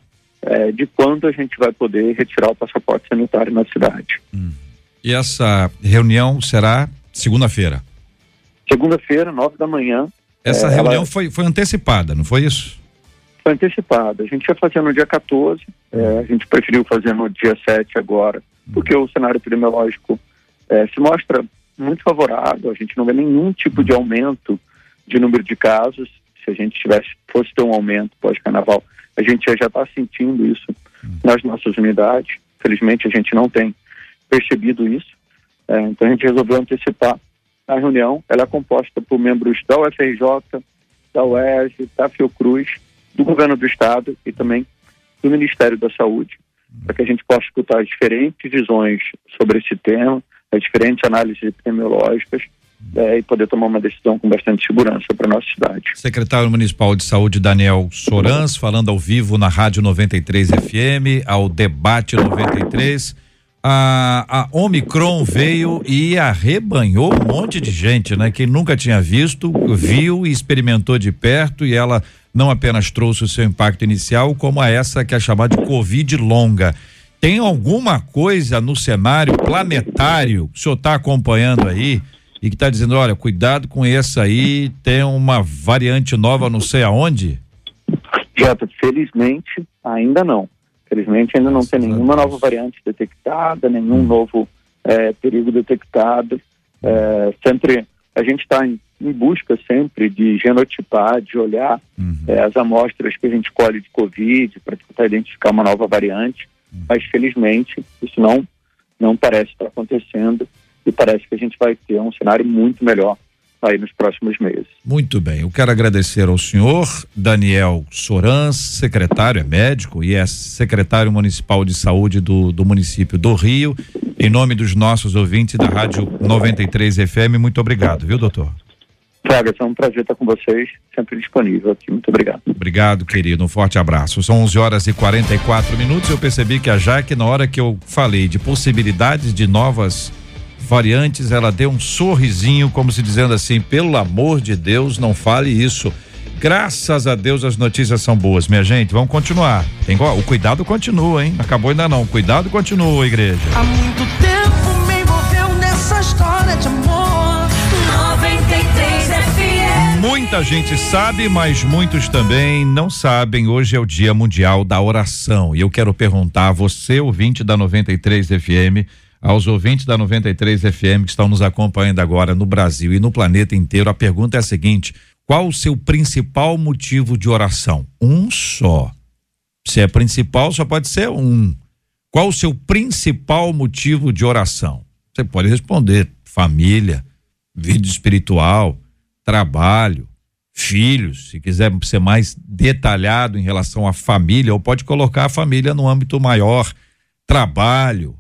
de quando a gente vai poder retirar o passaporte sanitário na cidade. Hum. E essa reunião será segunda-feira? Segunda-feira, nove da manhã. Essa é, reunião ela... foi, foi antecipada, não foi isso? Foi antecipada. A gente ia fazer no dia 14, é, a gente preferiu fazer no dia 7 agora, porque o cenário epidemiológico é, se mostra muito favorável, a gente não vê nenhum tipo de aumento de número de casos. Se a gente tivesse, fosse ter um aumento pós-carnaval, a gente já está sentindo isso nas nossas unidades. Felizmente a gente não tem percebido isso. É, então a gente resolveu antecipar a reunião. Ela é composta por membros da UFRJ, da UERJ, da Fiocruz, do governo do estado e também do Ministério da Saúde, para que a gente possa escutar diferentes visões sobre esse tema, as diferentes análises epidemiológicas é, e poder tomar uma decisão com bastante segurança para nossa cidade. Secretário Municipal de Saúde Daniel Sorans, falando ao vivo na Rádio 93 FM, ao Debate 93. A, a Omicron veio e arrebanhou um monte de gente, né? Quem nunca tinha visto, viu e experimentou de perto e ela não apenas trouxe o seu impacto inicial, como a essa que é chamada de Covid longa. Tem alguma coisa no cenário planetário que o senhor está acompanhando aí e que está dizendo, olha, cuidado com essa aí, tem uma variante nova não sei aonde? Jota, felizmente ainda não. Felizmente ainda não tem nenhuma nova variante detectada, nenhum hum. novo é, perigo detectado. É, sempre a gente está em, em, busca sempre de genotipar, de olhar uhum. é, as amostras que a gente colhe de Covid para tentar identificar uma nova variante mas felizmente isso não, não parece estar acontecendo e parece que a gente vai ter um cenário muito melhor aí nos próximos meses. Muito bem, eu quero agradecer ao senhor Daniel Sorans, secretário, é médico e é secretário municipal de saúde do, do município do Rio. Em nome dos nossos ouvintes da Rádio 93 FM, muito obrigado, viu, doutor? Fraga, é um prazer estar com vocês, sempre disponível aqui. Muito obrigado. Obrigado, querido. Um forte abraço. São 11 horas e 44 minutos. Eu percebi que a Jaque, na hora que eu falei de possibilidades de novas variantes, ela deu um sorrisinho, como se dizendo assim: pelo amor de Deus, não fale isso. Graças a Deus as notícias são boas, minha gente. Vamos continuar. Tem, o cuidado continua, hein? Acabou ainda não. O cuidado continua, igreja. Há muito tempo me envolveu nessa história de amor. Muita gente sabe, mas muitos também não sabem. Hoje é o Dia Mundial da Oração. E eu quero perguntar a você, ouvinte da 93 FM, aos ouvintes da 93 FM que estão nos acompanhando agora no Brasil e no planeta inteiro, a pergunta é a seguinte: qual o seu principal motivo de oração? Um só. Se é principal, só pode ser um. Qual o seu principal motivo de oração? Você pode responder: família, vida espiritual trabalho, filhos, se quiser ser mais detalhado em relação à família, ou pode colocar a família no âmbito maior, trabalho,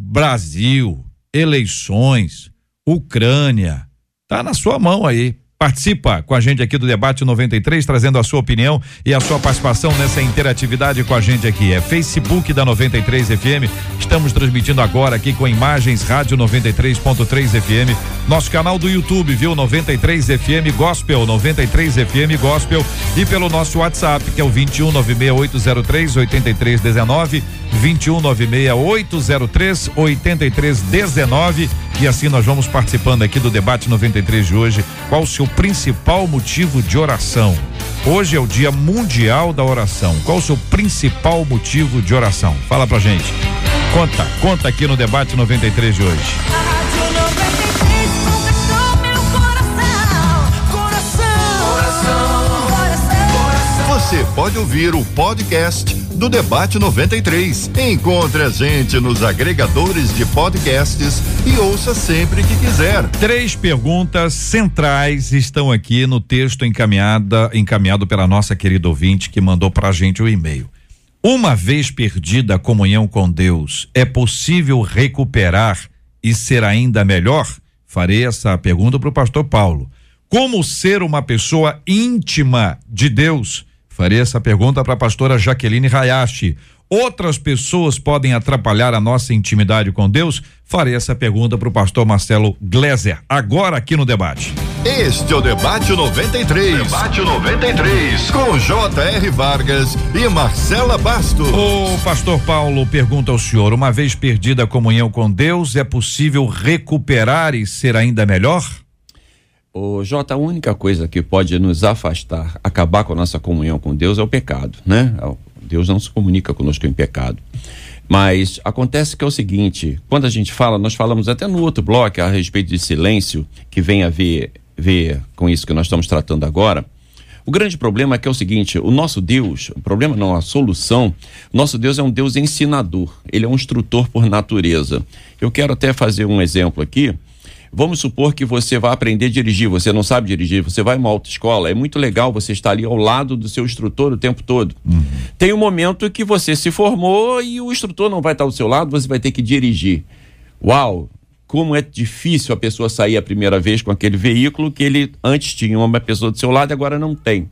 Brasil, eleições, Ucrânia, tá na sua mão aí. Participa com a gente aqui do debate 93, trazendo a sua opinião e a sua participação nessa interatividade com a gente aqui. É Facebook da 93 FM. Estamos transmitindo agora aqui com imagens Rádio 93.3 FM. Nosso canal do YouTube, viu? 93 FM Gospel, 93 FM Gospel. E pelo nosso WhatsApp, que é o 21 96803 8319. 21 96803 8319. E assim nós vamos participando aqui do debate 93 de hoje. Qual o seu principal motivo de oração? Hoje é o Dia Mundial da Oração. Qual o seu principal motivo de oração? Fala pra gente. Conta, conta aqui no debate 93 de hoje. Você pode ouvir o podcast do Debate 93. Encontre a gente nos agregadores de podcasts e ouça sempre que quiser. Três perguntas centrais estão aqui no texto encaminhada, encaminhado pela nossa querida ouvinte que mandou pra gente o e-mail. Uma vez perdida a comunhão com Deus, é possível recuperar e ser ainda melhor? Farei essa pergunta para o pastor Paulo. Como ser uma pessoa íntima de Deus? Farei essa pergunta para a pastora Jaqueline Hayashi. Outras pessoas podem atrapalhar a nossa intimidade com Deus? Farei essa pergunta para o pastor Marcelo Gleiser, agora aqui no debate. Este é o Debate 93. Debate 93. Com J.R. Vargas e Marcela Bastos. O pastor Paulo pergunta ao senhor: uma vez perdida a comunhão com Deus, é possível recuperar e ser ainda melhor? O Jota, a única coisa que pode nos afastar, acabar com a nossa comunhão com Deus é o pecado, né? Deus não se comunica conosco em pecado. Mas acontece que é o seguinte: quando a gente fala, nós falamos até no outro bloco a respeito de silêncio, que vem a ver, ver com isso que nós estamos tratando agora. O grande problema é que é o seguinte: o nosso Deus, o problema não, a solução, nosso Deus é um Deus ensinador, ele é um instrutor por natureza. Eu quero até fazer um exemplo aqui. Vamos supor que você vai aprender a dirigir, você não sabe dirigir, você vai em uma autoescola, é muito legal você estar ali ao lado do seu instrutor o tempo todo. Uhum. Tem um momento que você se formou e o instrutor não vai estar ao seu lado, você vai ter que dirigir. Uau, como é difícil a pessoa sair a primeira vez com aquele veículo que ele antes tinha uma pessoa do seu lado e agora não tem.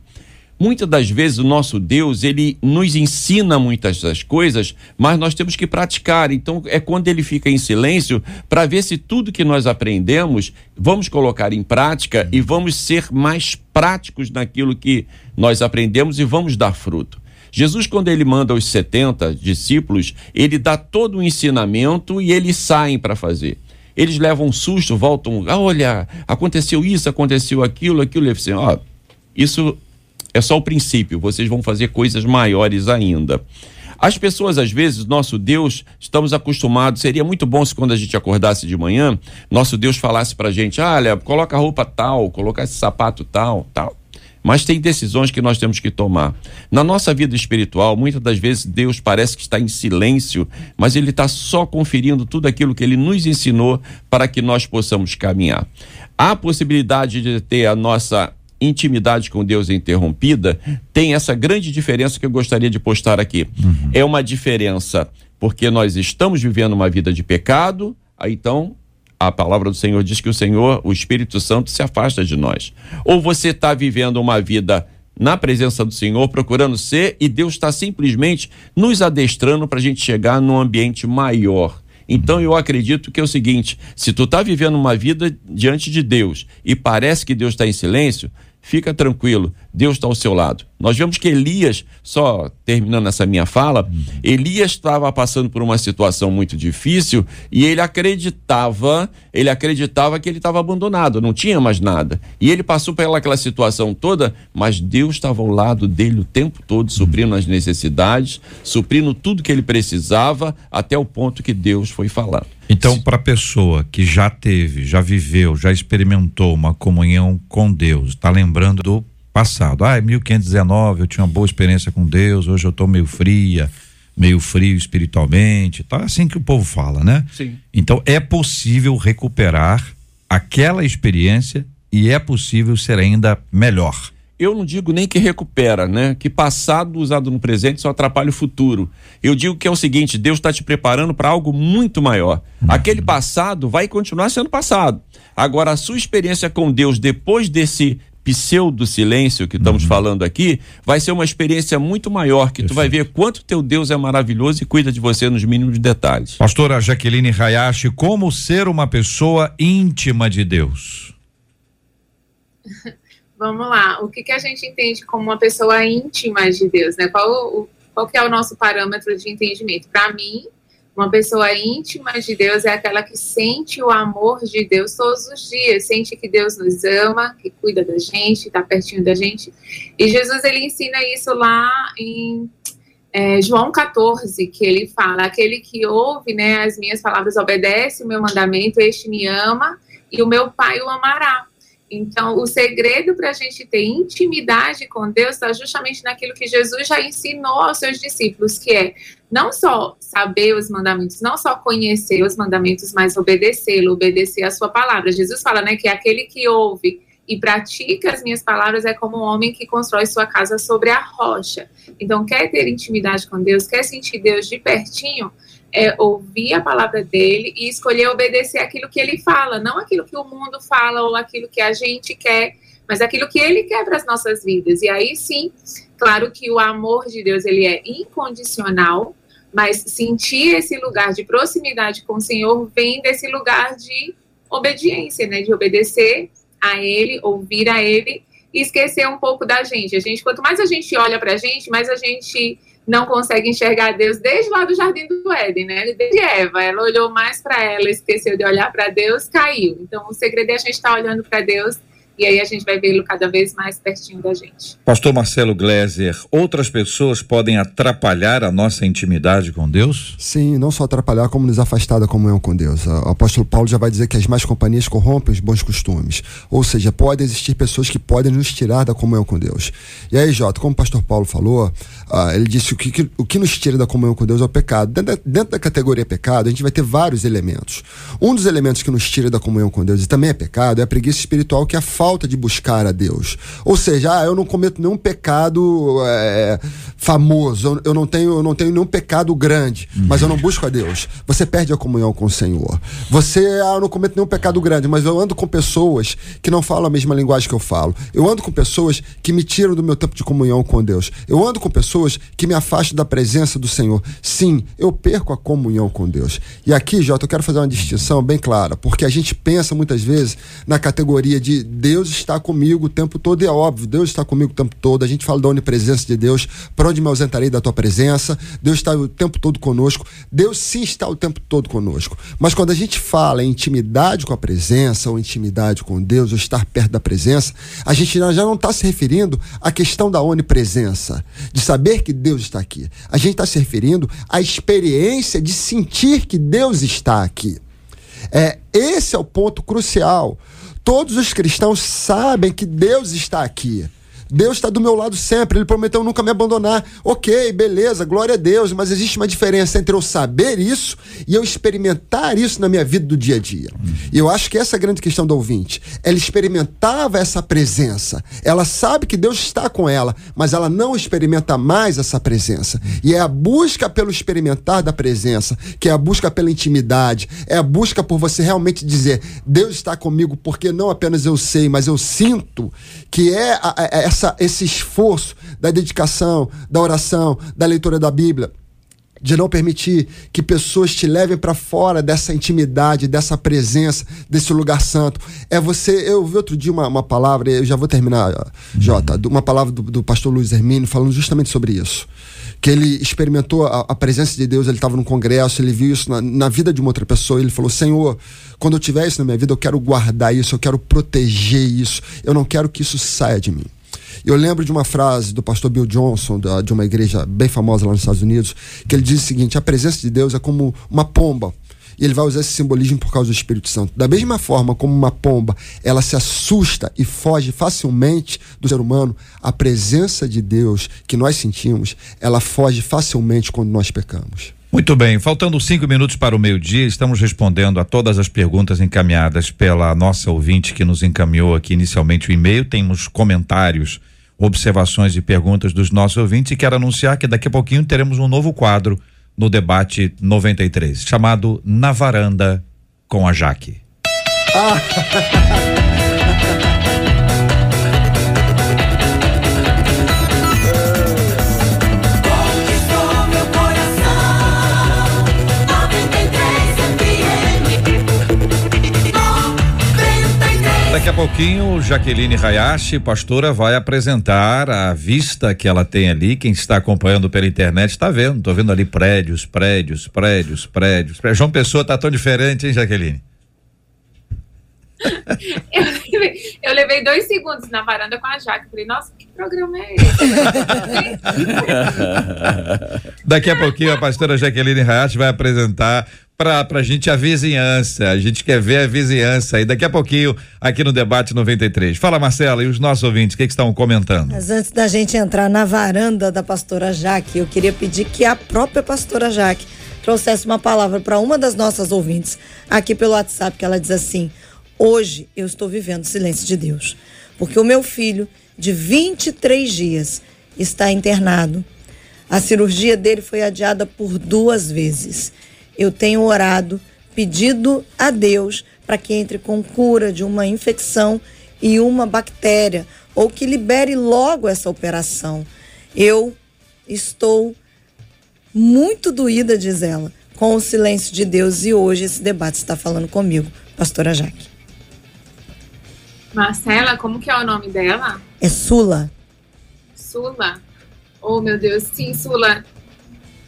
Muitas das vezes o nosso Deus, ele nos ensina muitas das coisas, mas nós temos que praticar. Então é quando ele fica em silêncio para ver se tudo que nós aprendemos vamos colocar em prática e vamos ser mais práticos naquilo que nós aprendemos e vamos dar fruto. Jesus, quando ele manda os 70 discípulos, ele dá todo o ensinamento e eles saem para fazer. Eles levam um susto, voltam, ah, olha, aconteceu isso, aconteceu aquilo, aquilo. Ele assim, ó, isso é só o princípio, vocês vão fazer coisas maiores ainda. As pessoas, às vezes, nosso Deus, estamos acostumados, seria muito bom se quando a gente acordasse de manhã, nosso Deus falasse pra gente, olha, coloca a roupa tal, coloca esse sapato tal, tal. Mas tem decisões que nós temos que tomar. Na nossa vida espiritual, muitas das vezes Deus parece que está em silêncio, mas Ele está só conferindo tudo aquilo que Ele nos ensinou para que nós possamos caminhar. Há possibilidade de ter a nossa intimidade com Deus é interrompida, tem essa grande diferença que eu gostaria de postar aqui. Uhum. É uma diferença porque nós estamos vivendo uma vida de pecado, aí então a palavra do Senhor diz que o Senhor, o Espírito Santo, se afasta de nós. Ou você está vivendo uma vida na presença do Senhor, procurando ser, e Deus está simplesmente nos adestrando para a gente chegar num ambiente maior então eu acredito que é o seguinte: se tu está vivendo uma vida diante de Deus e parece que Deus está em silêncio, fica tranquilo, Deus está ao seu lado. Nós vemos que Elias, só terminando essa minha fala, Elias estava passando por uma situação muito difícil e ele acreditava, ele acreditava que ele estava abandonado, não tinha mais nada. E ele passou pelaquela situação toda, mas Deus estava ao lado dele o tempo todo, suprindo as necessidades, suprindo tudo que ele precisava, até o ponto que Deus foi falando. Então, para a pessoa que já teve, já viveu, já experimentou uma comunhão com Deus, está lembrando do passado. Ah, é 1519, eu tinha uma boa experiência com Deus, hoje eu estou meio fria, meio frio espiritualmente. Tá assim que o povo fala, né? Sim. Então, é possível recuperar aquela experiência e é possível ser ainda melhor eu não digo nem que recupera, né? Que passado usado no presente só atrapalha o futuro. Eu digo que é o seguinte: Deus está te preparando para algo muito maior. Uhum. Aquele passado vai continuar sendo passado. Agora, a sua experiência com Deus depois desse pseudo silêncio que estamos uhum. falando aqui, vai ser uma experiência muito maior, que Perfeito. tu vai ver quanto teu Deus é maravilhoso e cuida de você nos mínimos detalhes. Pastora Jaqueline Hayashi, como ser uma pessoa íntima de Deus? Vamos lá. O que, que a gente entende como uma pessoa íntima de Deus, né? Qual, o, qual que é o nosso parâmetro de entendimento? Para mim, uma pessoa íntima de Deus é aquela que sente o amor de Deus todos os dias, sente que Deus nos ama, que cuida da gente, está pertinho da gente. E Jesus ele ensina isso lá em é, João 14, que ele fala: aquele que ouve né, as minhas palavras, obedece o meu mandamento, este me ama e o meu Pai o amará. Então, o segredo para a gente ter intimidade com Deus está justamente naquilo que Jesus já ensinou aos seus discípulos, que é não só saber os mandamentos, não só conhecer os mandamentos, mas obedecê-lo, obedecer a sua palavra. Jesus fala, né, que aquele que ouve e pratica as minhas palavras é como um homem que constrói sua casa sobre a rocha. Então, quer ter intimidade com Deus, quer sentir Deus de pertinho, é ouvir a palavra dele e escolher obedecer aquilo que ele fala, não aquilo que o mundo fala ou aquilo que a gente quer, mas aquilo que ele quer para as nossas vidas. E aí sim, claro que o amor de Deus ele é incondicional, mas sentir esse lugar de proximidade com o Senhor vem desse lugar de obediência, né, de obedecer a ele, ouvir a ele e esquecer um pouco da gente. A gente, quanto mais a gente olha para a gente, mais a gente não consegue enxergar Deus desde lá do jardim do Éden, né? Desde Eva, ela olhou mais para ela, esqueceu de olhar para Deus, caiu. Então, o segredo é a gente estar tá olhando para Deus e aí a gente vai vê-lo cada vez mais pertinho da gente. Pastor Marcelo Gleiser, outras pessoas podem atrapalhar a nossa intimidade com Deus? Sim, não só atrapalhar, como nos afastar da comunhão com Deus. O apóstolo Paulo já vai dizer que as más companhias corrompem os bons costumes. Ou seja, podem existir pessoas que podem nos tirar da comunhão com Deus. E aí, Jota, como o pastor Paulo falou, uh, ele disse que o, que o que nos tira da comunhão com Deus é o pecado. Dentro da, dentro da categoria pecado, a gente vai ter vários elementos. Um dos elementos que nos tira da comunhão com Deus e também é pecado é a preguiça espiritual, que é a falta falta de buscar a Deus. Ou seja, ah, eu não cometo nenhum pecado é, famoso, eu não tenho, eu não tenho nenhum pecado grande, mas eu não busco a Deus. Você perde a comunhão com o Senhor. Você, ah, eu não cometo nenhum pecado grande, mas eu ando com pessoas que não falam a mesma linguagem que eu falo. Eu ando com pessoas que me tiram do meu tempo de comunhão com Deus. Eu ando com pessoas que me afastam da presença do Senhor. Sim, eu perco a comunhão com Deus. E aqui, Jota, eu quero fazer uma distinção bem clara, porque a gente pensa muitas vezes na categoria de Deus Deus está comigo o tempo todo, e é óbvio, Deus está comigo o tempo todo. A gente fala da onipresença de Deus, para onde me ausentarei da tua presença? Deus está o tempo todo conosco. Deus sim está o tempo todo conosco. Mas quando a gente fala em intimidade com a presença, ou intimidade com Deus, ou estar perto da presença, a gente já não está se referindo à questão da onipresença, de saber que Deus está aqui. A gente está se referindo à experiência de sentir que Deus está aqui. É, esse é o ponto crucial. Todos os cristãos sabem que Deus está aqui. Deus está do meu lado sempre, Ele prometeu nunca me abandonar. Ok, beleza, glória a Deus, mas existe uma diferença entre eu saber isso e eu experimentar isso na minha vida do dia a dia. E eu acho que essa é a grande questão do ouvinte. Ela experimentava essa presença, ela sabe que Deus está com ela, mas ela não experimenta mais essa presença. E é a busca pelo experimentar da presença, que é a busca pela intimidade, é a busca por você realmente dizer: Deus está comigo, porque não apenas eu sei, mas eu sinto que é essa essa, esse esforço da dedicação, da oração, da leitura da Bíblia, de não permitir que pessoas te levem para fora dessa intimidade, dessa presença, desse lugar santo. É você. Eu vi outro dia uma, uma palavra, eu já vou terminar, Jota, uma palavra do, do pastor Luiz Hermínio falando justamente sobre isso que ele experimentou a, a presença de Deus, ele estava num congresso, ele viu isso na, na, vida de uma outra pessoa, ele falou: Senhor, quando eu tiver isso na minha vida, eu quero guardar isso, eu quero proteger isso, eu não quero que isso saia de mim. Eu lembro de uma frase do pastor Bill Johnson, da, de uma igreja bem famosa lá nos Estados Unidos, que ele diz o seguinte: a presença de Deus é como uma pomba. E ele vai usar esse simbolismo por causa do Espírito Santo. Da mesma forma como uma pomba, ela se assusta e foge facilmente do ser humano, a presença de Deus que nós sentimos, ela foge facilmente quando nós pecamos. Muito bem, faltando cinco minutos para o meio-dia, estamos respondendo a todas as perguntas encaminhadas pela nossa ouvinte que nos encaminhou aqui inicialmente o e-mail. Temos comentários observações e perguntas dos nossos ouvintes e quero anunciar que daqui a pouquinho teremos um novo quadro no debate 93, chamado Na Varanda com a Jaque. Ah. Daqui a pouquinho, Jaqueline Hayashi, pastora, vai apresentar a vista que ela tem ali. Quem está acompanhando pela internet está vendo. Estou vendo ali prédios, prédios, prédios, prédios. João Pessoa está tão diferente, hein, Jaqueline? Eu, levei, eu levei dois segundos na varanda com a Jaque. Falei, nossa, que programa é esse? Daqui a pouquinho a pastora Jaqueline Rayat vai apresentar pra, pra gente a vizinhança. A gente quer ver a vizinhança aí daqui a pouquinho aqui no Debate 93. Fala, Marcela, e os nossos ouvintes, o que, que estão comentando? Mas antes da gente entrar na varanda da pastora Jaque, eu queria pedir que a própria pastora Jaque trouxesse uma palavra para uma das nossas ouvintes aqui pelo WhatsApp, que ela diz assim: Hoje eu estou vivendo o silêncio de Deus, porque o meu filho, de 23 dias, está internado. A cirurgia dele foi adiada por duas vezes eu tenho orado, pedido a Deus para que entre com cura de uma infecção e uma bactéria, ou que libere logo essa operação. Eu estou muito doída, diz ela, com o silêncio de Deus e hoje esse debate está falando comigo, pastora Jaque. Marcela, como que é o nome dela? É Sula. Sula. Oh, meu Deus, sim, Sula.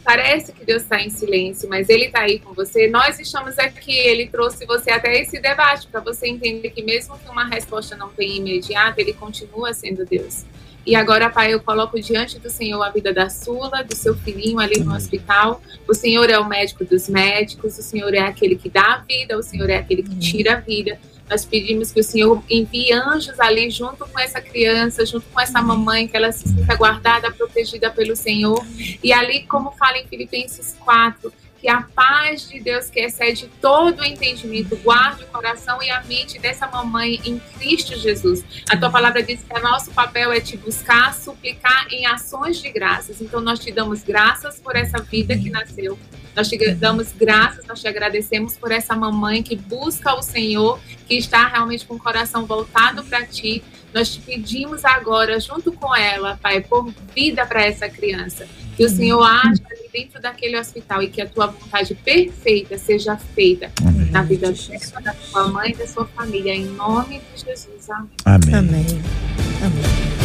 Parece que Deus está em silêncio, mas Ele está aí com você. Nós estamos aqui, Ele trouxe você até esse debate para você entender que mesmo que uma resposta não tenha imediata, Ele continua sendo Deus. E agora, Pai, eu coloco diante do Senhor a vida da Sula, do seu filhinho ali no hospital. O Senhor é o médico dos médicos, o Senhor é aquele que dá a vida, o Senhor é aquele que tira a vida. Nós pedimos que o Senhor envie anjos ali junto com essa criança, junto com essa mamãe, que ela se sinta guardada, protegida pelo Senhor. E ali, como fala em Filipenses 4, que a paz de Deus, que excede todo o entendimento, guarde o coração e a mente dessa mamãe em Cristo Jesus. A tua palavra diz que o nosso papel é te buscar, suplicar em ações de graças. Então, nós te damos graças por essa vida que nasceu. Nós te damos graças, nós te agradecemos por essa mamãe que busca o Senhor, que está realmente com o coração voltado para ti. Nós te pedimos agora, junto com ela, Pai, por vida para essa criança. Que o Senhor haja dentro daquele hospital e que a tua vontade perfeita seja feita Amém. na vida dela, da sua mãe e da sua família. Em nome de Jesus. Amém. Amém. Amém. Amém.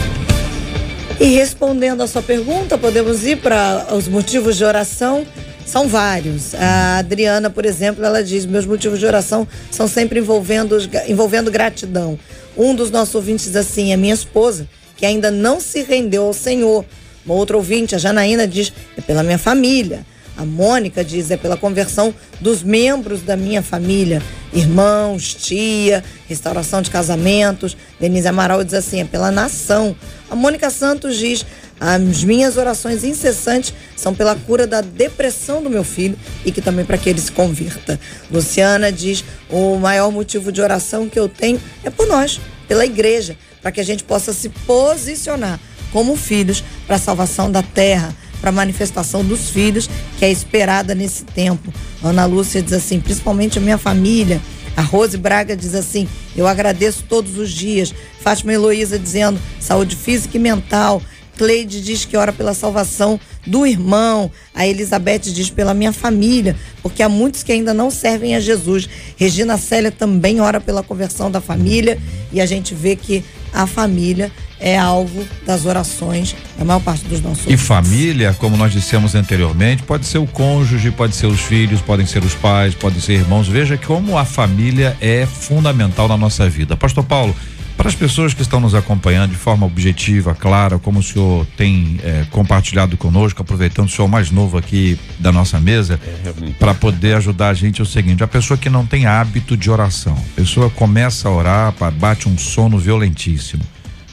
E respondendo a sua pergunta, podemos ir para os motivos de oração. São vários. A Adriana, por exemplo, ela diz: meus motivos de oração são sempre envolvendo, envolvendo gratidão. Um dos nossos ouvintes diz assim: é minha esposa, que ainda não se rendeu ao Senhor uma outra ouvinte, a Janaína, diz: é pela minha família. A Mônica diz: é pela conversão dos membros da minha família, irmãos, tia, restauração de casamentos. Denise Amaral diz assim: é pela nação. A Mônica Santos diz: as minhas orações incessantes são pela cura da depressão do meu filho e que também para que ele se convirta. Luciana diz: o maior motivo de oração que eu tenho é por nós, pela igreja, para que a gente possa se posicionar como filhos para a salvação da terra, para a manifestação dos filhos que é esperada nesse tempo. Ana Lúcia diz assim, principalmente a minha família. A Rose Braga diz assim: Eu agradeço todos os dias. Fátima Heloísa dizendo saúde física e mental. Cleide diz que ora pela salvação do irmão. A Elizabeth diz pela minha família, porque há muitos que ainda não servem a Jesus. Regina Célia também ora pela conversão da família e a gente vê que a família é alvo das orações da maior parte dos nossos. E família, como nós dissemos anteriormente, pode ser o cônjuge, pode ser os filhos, podem ser os pais, podem ser irmãos. Veja como a família é fundamental na nossa vida. Pastor Paulo, para as pessoas que estão nos acompanhando de forma objetiva, clara, como o senhor tem é, compartilhado conosco, aproveitando o senhor mais novo aqui da nossa mesa, é, para poder ajudar a gente, é o seguinte: a pessoa que não tem hábito de oração, a pessoa começa a orar, bate um sono violentíssimo.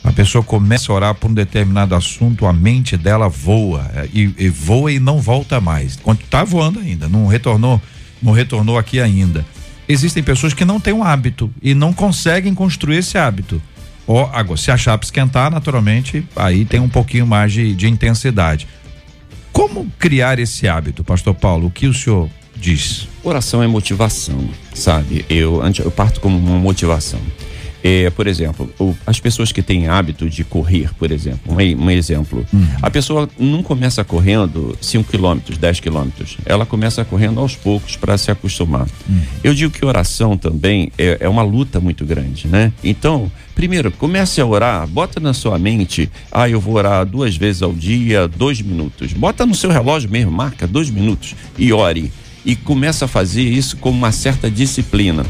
A pessoa começa a orar por um determinado assunto, a mente dela voa é, e, e voa e não volta mais. Está voando ainda, não retornou, não retornou aqui ainda existem pessoas que não têm um hábito e não conseguem construir esse hábito. Ó, agora, se a chapa esquentar, naturalmente, aí tem um pouquinho mais de, de intensidade. Como criar esse hábito, Pastor Paulo? O que o senhor diz? Oração é motivação, sabe? Eu, eu parto como uma motivação. É, por exemplo, o, as pessoas que têm hábito de correr, por exemplo, um, um exemplo. Uhum. A pessoa não começa correndo 5 quilômetros, 10 quilômetros. Ela começa correndo aos poucos para se acostumar. Uhum. Eu digo que oração também é, é uma luta muito grande, né? Então, primeiro, comece a orar, bota na sua mente, ah, eu vou orar duas vezes ao dia, dois minutos. Bota no seu relógio mesmo, marca dois minutos e ore. E começa a fazer isso com uma certa disciplina.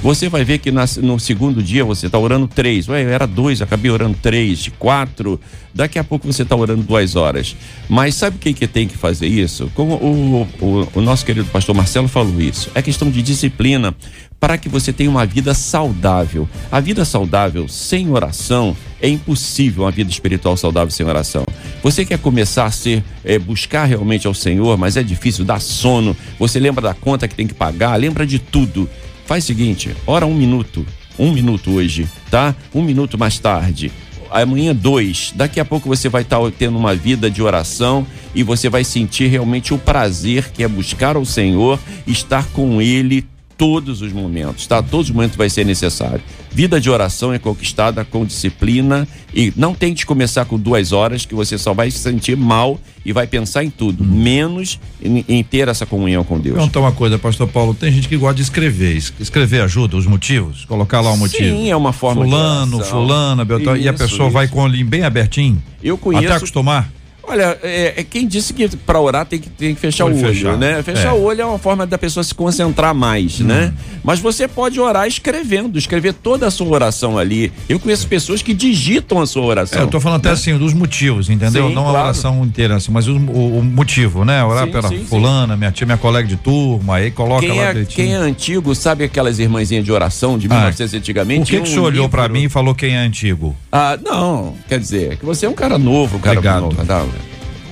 Você vai ver que no segundo dia você está orando três. Ué, era dois, acabei orando três, quatro. Daqui a pouco você está orando duas horas. Mas sabe quem que tem que fazer isso? Como o, o, o nosso querido pastor Marcelo falou isso. É questão de disciplina para que você tenha uma vida saudável. A vida saudável sem oração é impossível uma vida espiritual saudável sem oração. Você quer começar a ser, é, buscar realmente ao Senhor, mas é difícil, dá sono. Você lembra da conta que tem que pagar, lembra de tudo. Faz o seguinte, ora um minuto, um minuto hoje, tá? Um minuto mais tarde. Amanhã dois. Daqui a pouco você vai estar tendo uma vida de oração e você vai sentir realmente o prazer que é buscar ao Senhor, estar com Ele todos os momentos, tá? Todos os momentos vai ser necessário. Vida de oração é conquistada com disciplina e não tente começar com duas horas que você só vai se sentir mal e vai pensar em tudo, hum. menos em, em, ter essa comunhão com Deus. Então, uma coisa, pastor Paulo, tem gente que gosta de escrever. Escrever ajuda os motivos? Colocar lá o motivo? Sim, é uma forma fulano, de Fulano, fulana, Beltrão, e a pessoa isso. vai com o olhinho bem abertinho? Eu conheço. Até acostumar? Olha, é, é, quem disse que para orar tem que, tem que fechar pode o olho, fechar. né? Fechar é. o olho é uma forma da pessoa se concentrar mais, hum. né? Mas você pode orar escrevendo, escrever toda a sua oração ali. Eu conheço pessoas que digitam a sua oração. É, eu tô falando até né? assim, dos motivos, entendeu? Sim, Não claro. a oração inteira, assim, mas o, o, o motivo, né? Orar sim, pela sim, fulana, minha tia, minha colega de turma, aí coloca quem lá é, Quem é antigo, sabe aquelas irmãzinhas de oração de 1900 ah, antigamente? Por que, que um o senhor olhou para mim e falou quem é antigo? Ah, não, quer dizer, que você é um cara novo, um cara Obrigado. novo. Tá?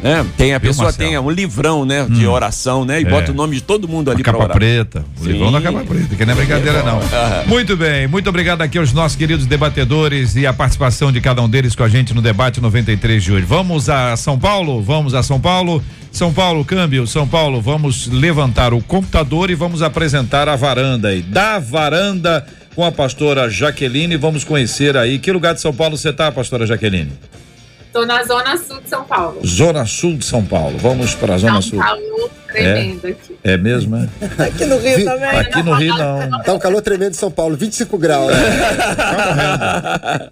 Né? Tem a pessoa tem um livrão, né, hum. de oração, né? E é. bota o nome de todo mundo ali para capa preta, o Sim. livrão da capa preta, que não é brincadeira não. muito bem, muito obrigado aqui aos nossos queridos debatedores e a participação de cada um deles com a gente no debate 93 de hoje. Vamos a São Paulo? Vamos a São Paulo. São Paulo, câmbio, São Paulo, vamos levantar o computador e vamos apresentar a varanda aí. Da varanda com a pastora Jaqueline, vamos conhecer aí. Que lugar de São Paulo você está, pastora Jaqueline? Estou na Zona Sul de São Paulo. Zona Sul de São Paulo. Vamos para a Zona tá um Sul. calor tremendo é, aqui. É mesmo, é? aqui no Rio também. Aqui no Rio não. Tá um calor tremendo em São Paulo, 25 graus. Tá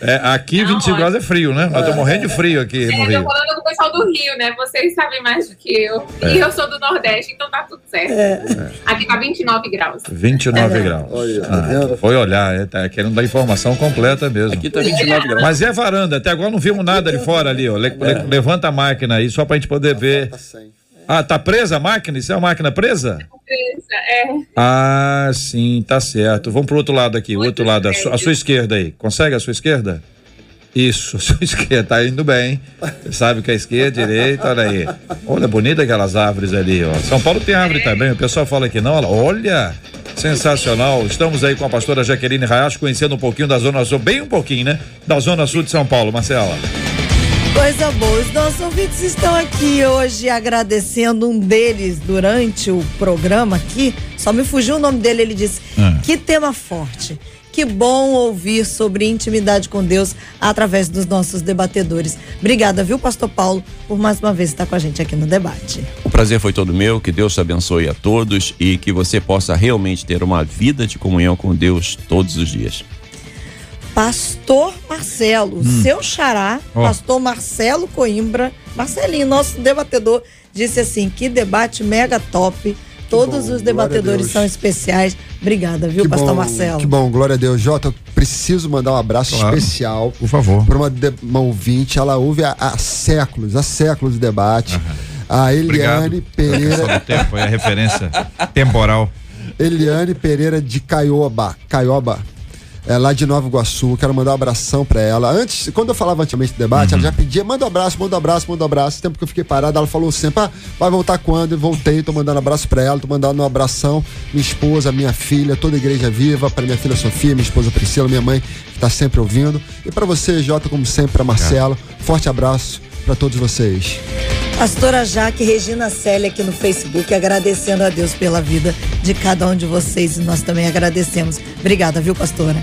é, aqui não, 25 graus é frio, né? Nós estamos morrendo de frio aqui é, no Rio. Eu tô falando com o pessoal do Rio, né? Vocês sabem mais do que eu. É. E eu sou do Nordeste, então tá tudo certo. É. Aqui tá 29 graus. 29 é. graus. Olha, ah, foi olhar, é, tá querendo dar informação completa mesmo. Aqui tá 29 graus. Mas é varanda, até agora não vimos nada ali fora ali, ó. Le, le, levanta a máquina aí só pra gente poder ver. Tá ah, tá presa a máquina? Isso é uma máquina presa? Presa, é. Ah, sim, tá certo. Vamos pro outro lado aqui, o outro lado, a sua, a sua, esquerda aí. Consegue a sua esquerda? Isso, a sua esquerda, tá indo bem. Você sabe que é esquerda, direita, olha aí. Olha, bonita aquelas árvores ali, ó. São Paulo tem árvore é. também, o pessoal fala que não, olha, sensacional. Estamos aí com a pastora Jaqueline Rayacho, conhecendo um pouquinho da Zona Sul, bem um pouquinho, né? Da Zona Sul de São Paulo, Marcela. Coisa boa. Os nossos ouvintes estão aqui hoje agradecendo um deles durante o programa aqui. Só me fugiu o nome dele. Ele disse: ah. Que tema forte. Que bom ouvir sobre intimidade com Deus através dos nossos debatedores. Obrigada, viu, Pastor Paulo, por mais uma vez estar com a gente aqui no debate. O prazer foi todo meu. Que Deus te abençoe a todos e que você possa realmente ter uma vida de comunhão com Deus todos os dias. Pastor Marcelo, hum. seu xará, oh. pastor Marcelo Coimbra, Marcelinho, nosso debatedor, disse assim: que debate mega top. Todos bom, os debatedores são especiais. Obrigada, viu, que pastor bom, Marcelo? Que bom, glória a Deus. Jota, eu preciso mandar um abraço claro, especial. Por favor. Para uma, uma ouvinte, ela ouve há, há séculos, há séculos de debate. Uhum. A Eliane Obrigado. Pereira. do tempo, é a referência temporal. Eliane Pereira de Caioba. Caioba é, lá de Nova Iguaçu. Quero mandar um abração pra ela. Antes, quando eu falava antigamente do debate, uhum. ela já pedia, manda um abraço, manda um abraço, manda um abraço. tempo que eu fiquei parado, ela falou sempre, ah, vai voltar quando? E voltei, tô mandando um abraço pra ela, tô mandando um abração, minha esposa, minha filha, toda a igreja viva, pra minha filha Sofia, minha esposa Priscila, minha mãe, que tá sempre ouvindo. E para você, Jota, como sempre, pra Marcelo, forte abraço para todos vocês. Pastora Jaque Regina Célia aqui no Facebook, agradecendo a Deus pela vida de cada um de vocês e nós também agradecemos. Obrigada, viu, pastora?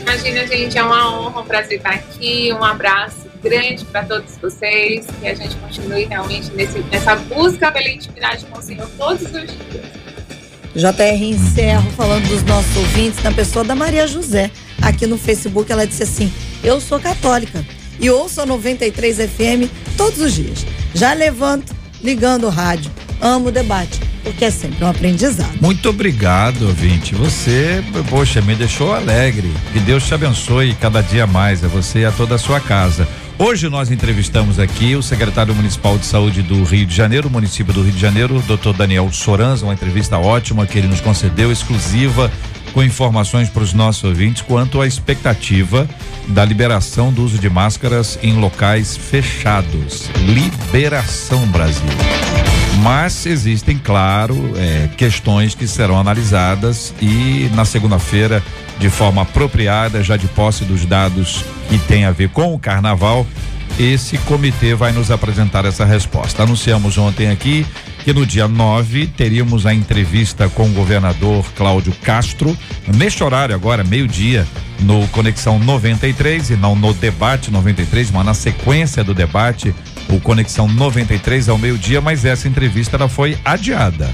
Imagina, gente, é uma honra, um prazer estar aqui. Um abraço grande para todos vocês. Que a gente continue realmente nesse, nessa busca pela intimidade com o Senhor todos os dias. JR encerro falando dos nossos ouvintes na pessoa da Maria José. Aqui no Facebook ela disse assim: Eu sou católica e ouço a 93 FM todos os dias. Já levanto ligando o rádio. Amo o debate. porque é sempre um aprendizado. Muito obrigado, ouvinte. Você, poxa, me deixou alegre. Que Deus te abençoe cada dia mais, a você e a toda a sua casa. Hoje nós entrevistamos aqui o secretário municipal de saúde do Rio de Janeiro, município do Rio de Janeiro, doutor Daniel Soranza, uma entrevista ótima que ele nos concedeu, exclusiva, com informações para os nossos ouvintes quanto à expectativa da liberação do uso de máscaras em locais fechados. Liberação Brasil. Mas existem, claro, é, questões que serão analisadas e na segunda-feira, de forma apropriada, já de posse dos dados que tem a ver com o carnaval, esse comitê vai nos apresentar essa resposta. Anunciamos ontem aqui que no dia 9 teríamos a entrevista com o governador Cláudio Castro, neste horário agora, meio-dia, no Conexão 93 e não no debate 93, mas na sequência do debate, o Conexão 93 ao meio-dia, mas essa entrevista ela foi adiada.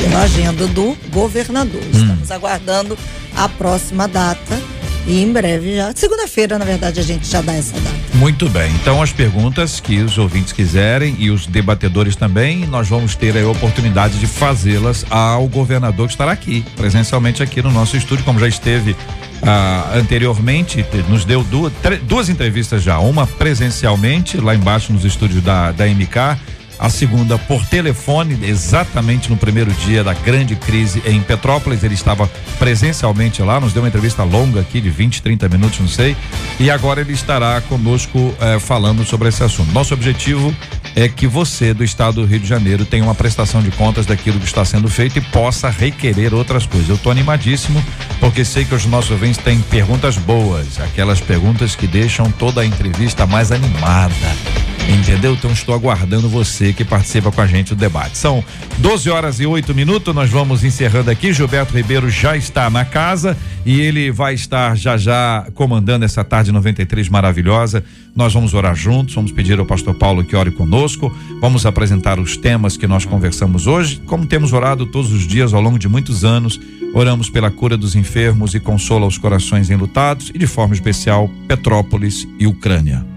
Pela agenda do governador. Hum. Estamos aguardando a próxima data e em breve já. Segunda-feira, na verdade, a gente já dá essa data. Muito bem. Então, as perguntas que os ouvintes quiserem e os debatedores também, nós vamos ter a oportunidade de fazê-las ao governador que estará aqui, presencialmente aqui no nosso estúdio, como já esteve ah, anteriormente, nos deu duas, duas entrevistas já. Uma presencialmente, lá embaixo nos estúdios da, da MK a segunda por telefone, exatamente no primeiro dia da grande crise em Petrópolis. Ele estava presencialmente lá, nos deu uma entrevista longa aqui de 20, 30 minutos, não sei. E agora ele estará conosco eh, falando sobre esse assunto. Nosso objetivo é que você do estado do Rio de Janeiro tenha uma prestação de contas daquilo que está sendo feito e possa requerer outras coisas. Eu estou animadíssimo porque sei que os nossos ouvintes têm perguntas boas, aquelas perguntas que deixam toda a entrevista mais animada. Entendeu? Então estou aguardando você que participa com a gente do debate. São 12 horas e 8 minutos, nós vamos encerrando aqui. Gilberto Ribeiro já está na casa e ele vai estar já já comandando essa tarde 93 maravilhosa. Nós vamos orar juntos, vamos pedir ao pastor Paulo que ore conosco, vamos apresentar os temas que nós conversamos hoje, como temos orado todos os dias ao longo de muitos anos. Oramos pela cura dos enfermos e consola os corações enlutados e de forma especial Petrópolis e Ucrânia.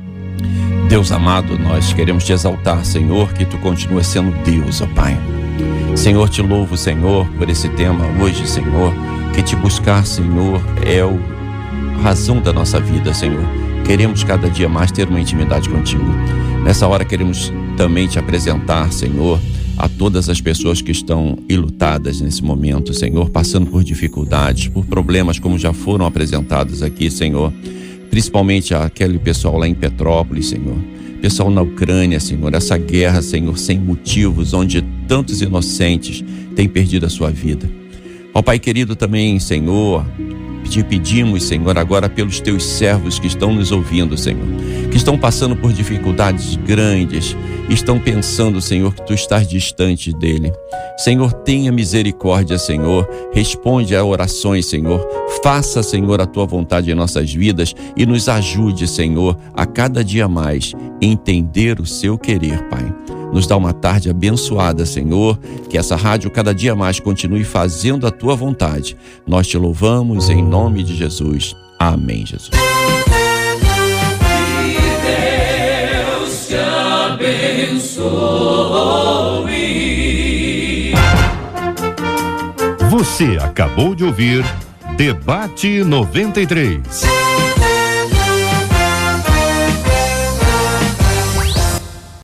Deus amado, nós queremos te exaltar, Senhor, que tu continuas sendo Deus, ó Pai. Senhor, te louvo, Senhor, por esse tema hoje, Senhor, que te buscar, Senhor, é a razão da nossa vida, Senhor. Queremos cada dia mais ter uma intimidade contigo. Nessa hora queremos também te apresentar, Senhor, a todas as pessoas que estão ilutadas nesse momento, Senhor, passando por dificuldades, por problemas como já foram apresentados aqui, Senhor principalmente aquele pessoal lá em Petrópolis, Senhor. Pessoal na Ucrânia, Senhor, essa guerra, Senhor, sem motivos, onde tantos inocentes têm perdido a sua vida. Ó Pai querido também, Senhor, te pedimos, Senhor, agora pelos teus servos que estão nos ouvindo, Senhor, que estão passando por dificuldades grandes, estão pensando, Senhor, que tu estás distante dele. Senhor, tenha misericórdia, Senhor. Responde a orações, Senhor. Faça, Senhor, a tua vontade em nossas vidas e nos ajude, Senhor, a cada dia mais entender o seu querer, Pai. Nos dá uma tarde abençoada, Senhor. Que essa rádio cada dia mais continue fazendo a tua vontade. Nós te louvamos em nome de Jesus. Amém, Jesus. Deus te abençoe. Você acabou de ouvir Debate 93.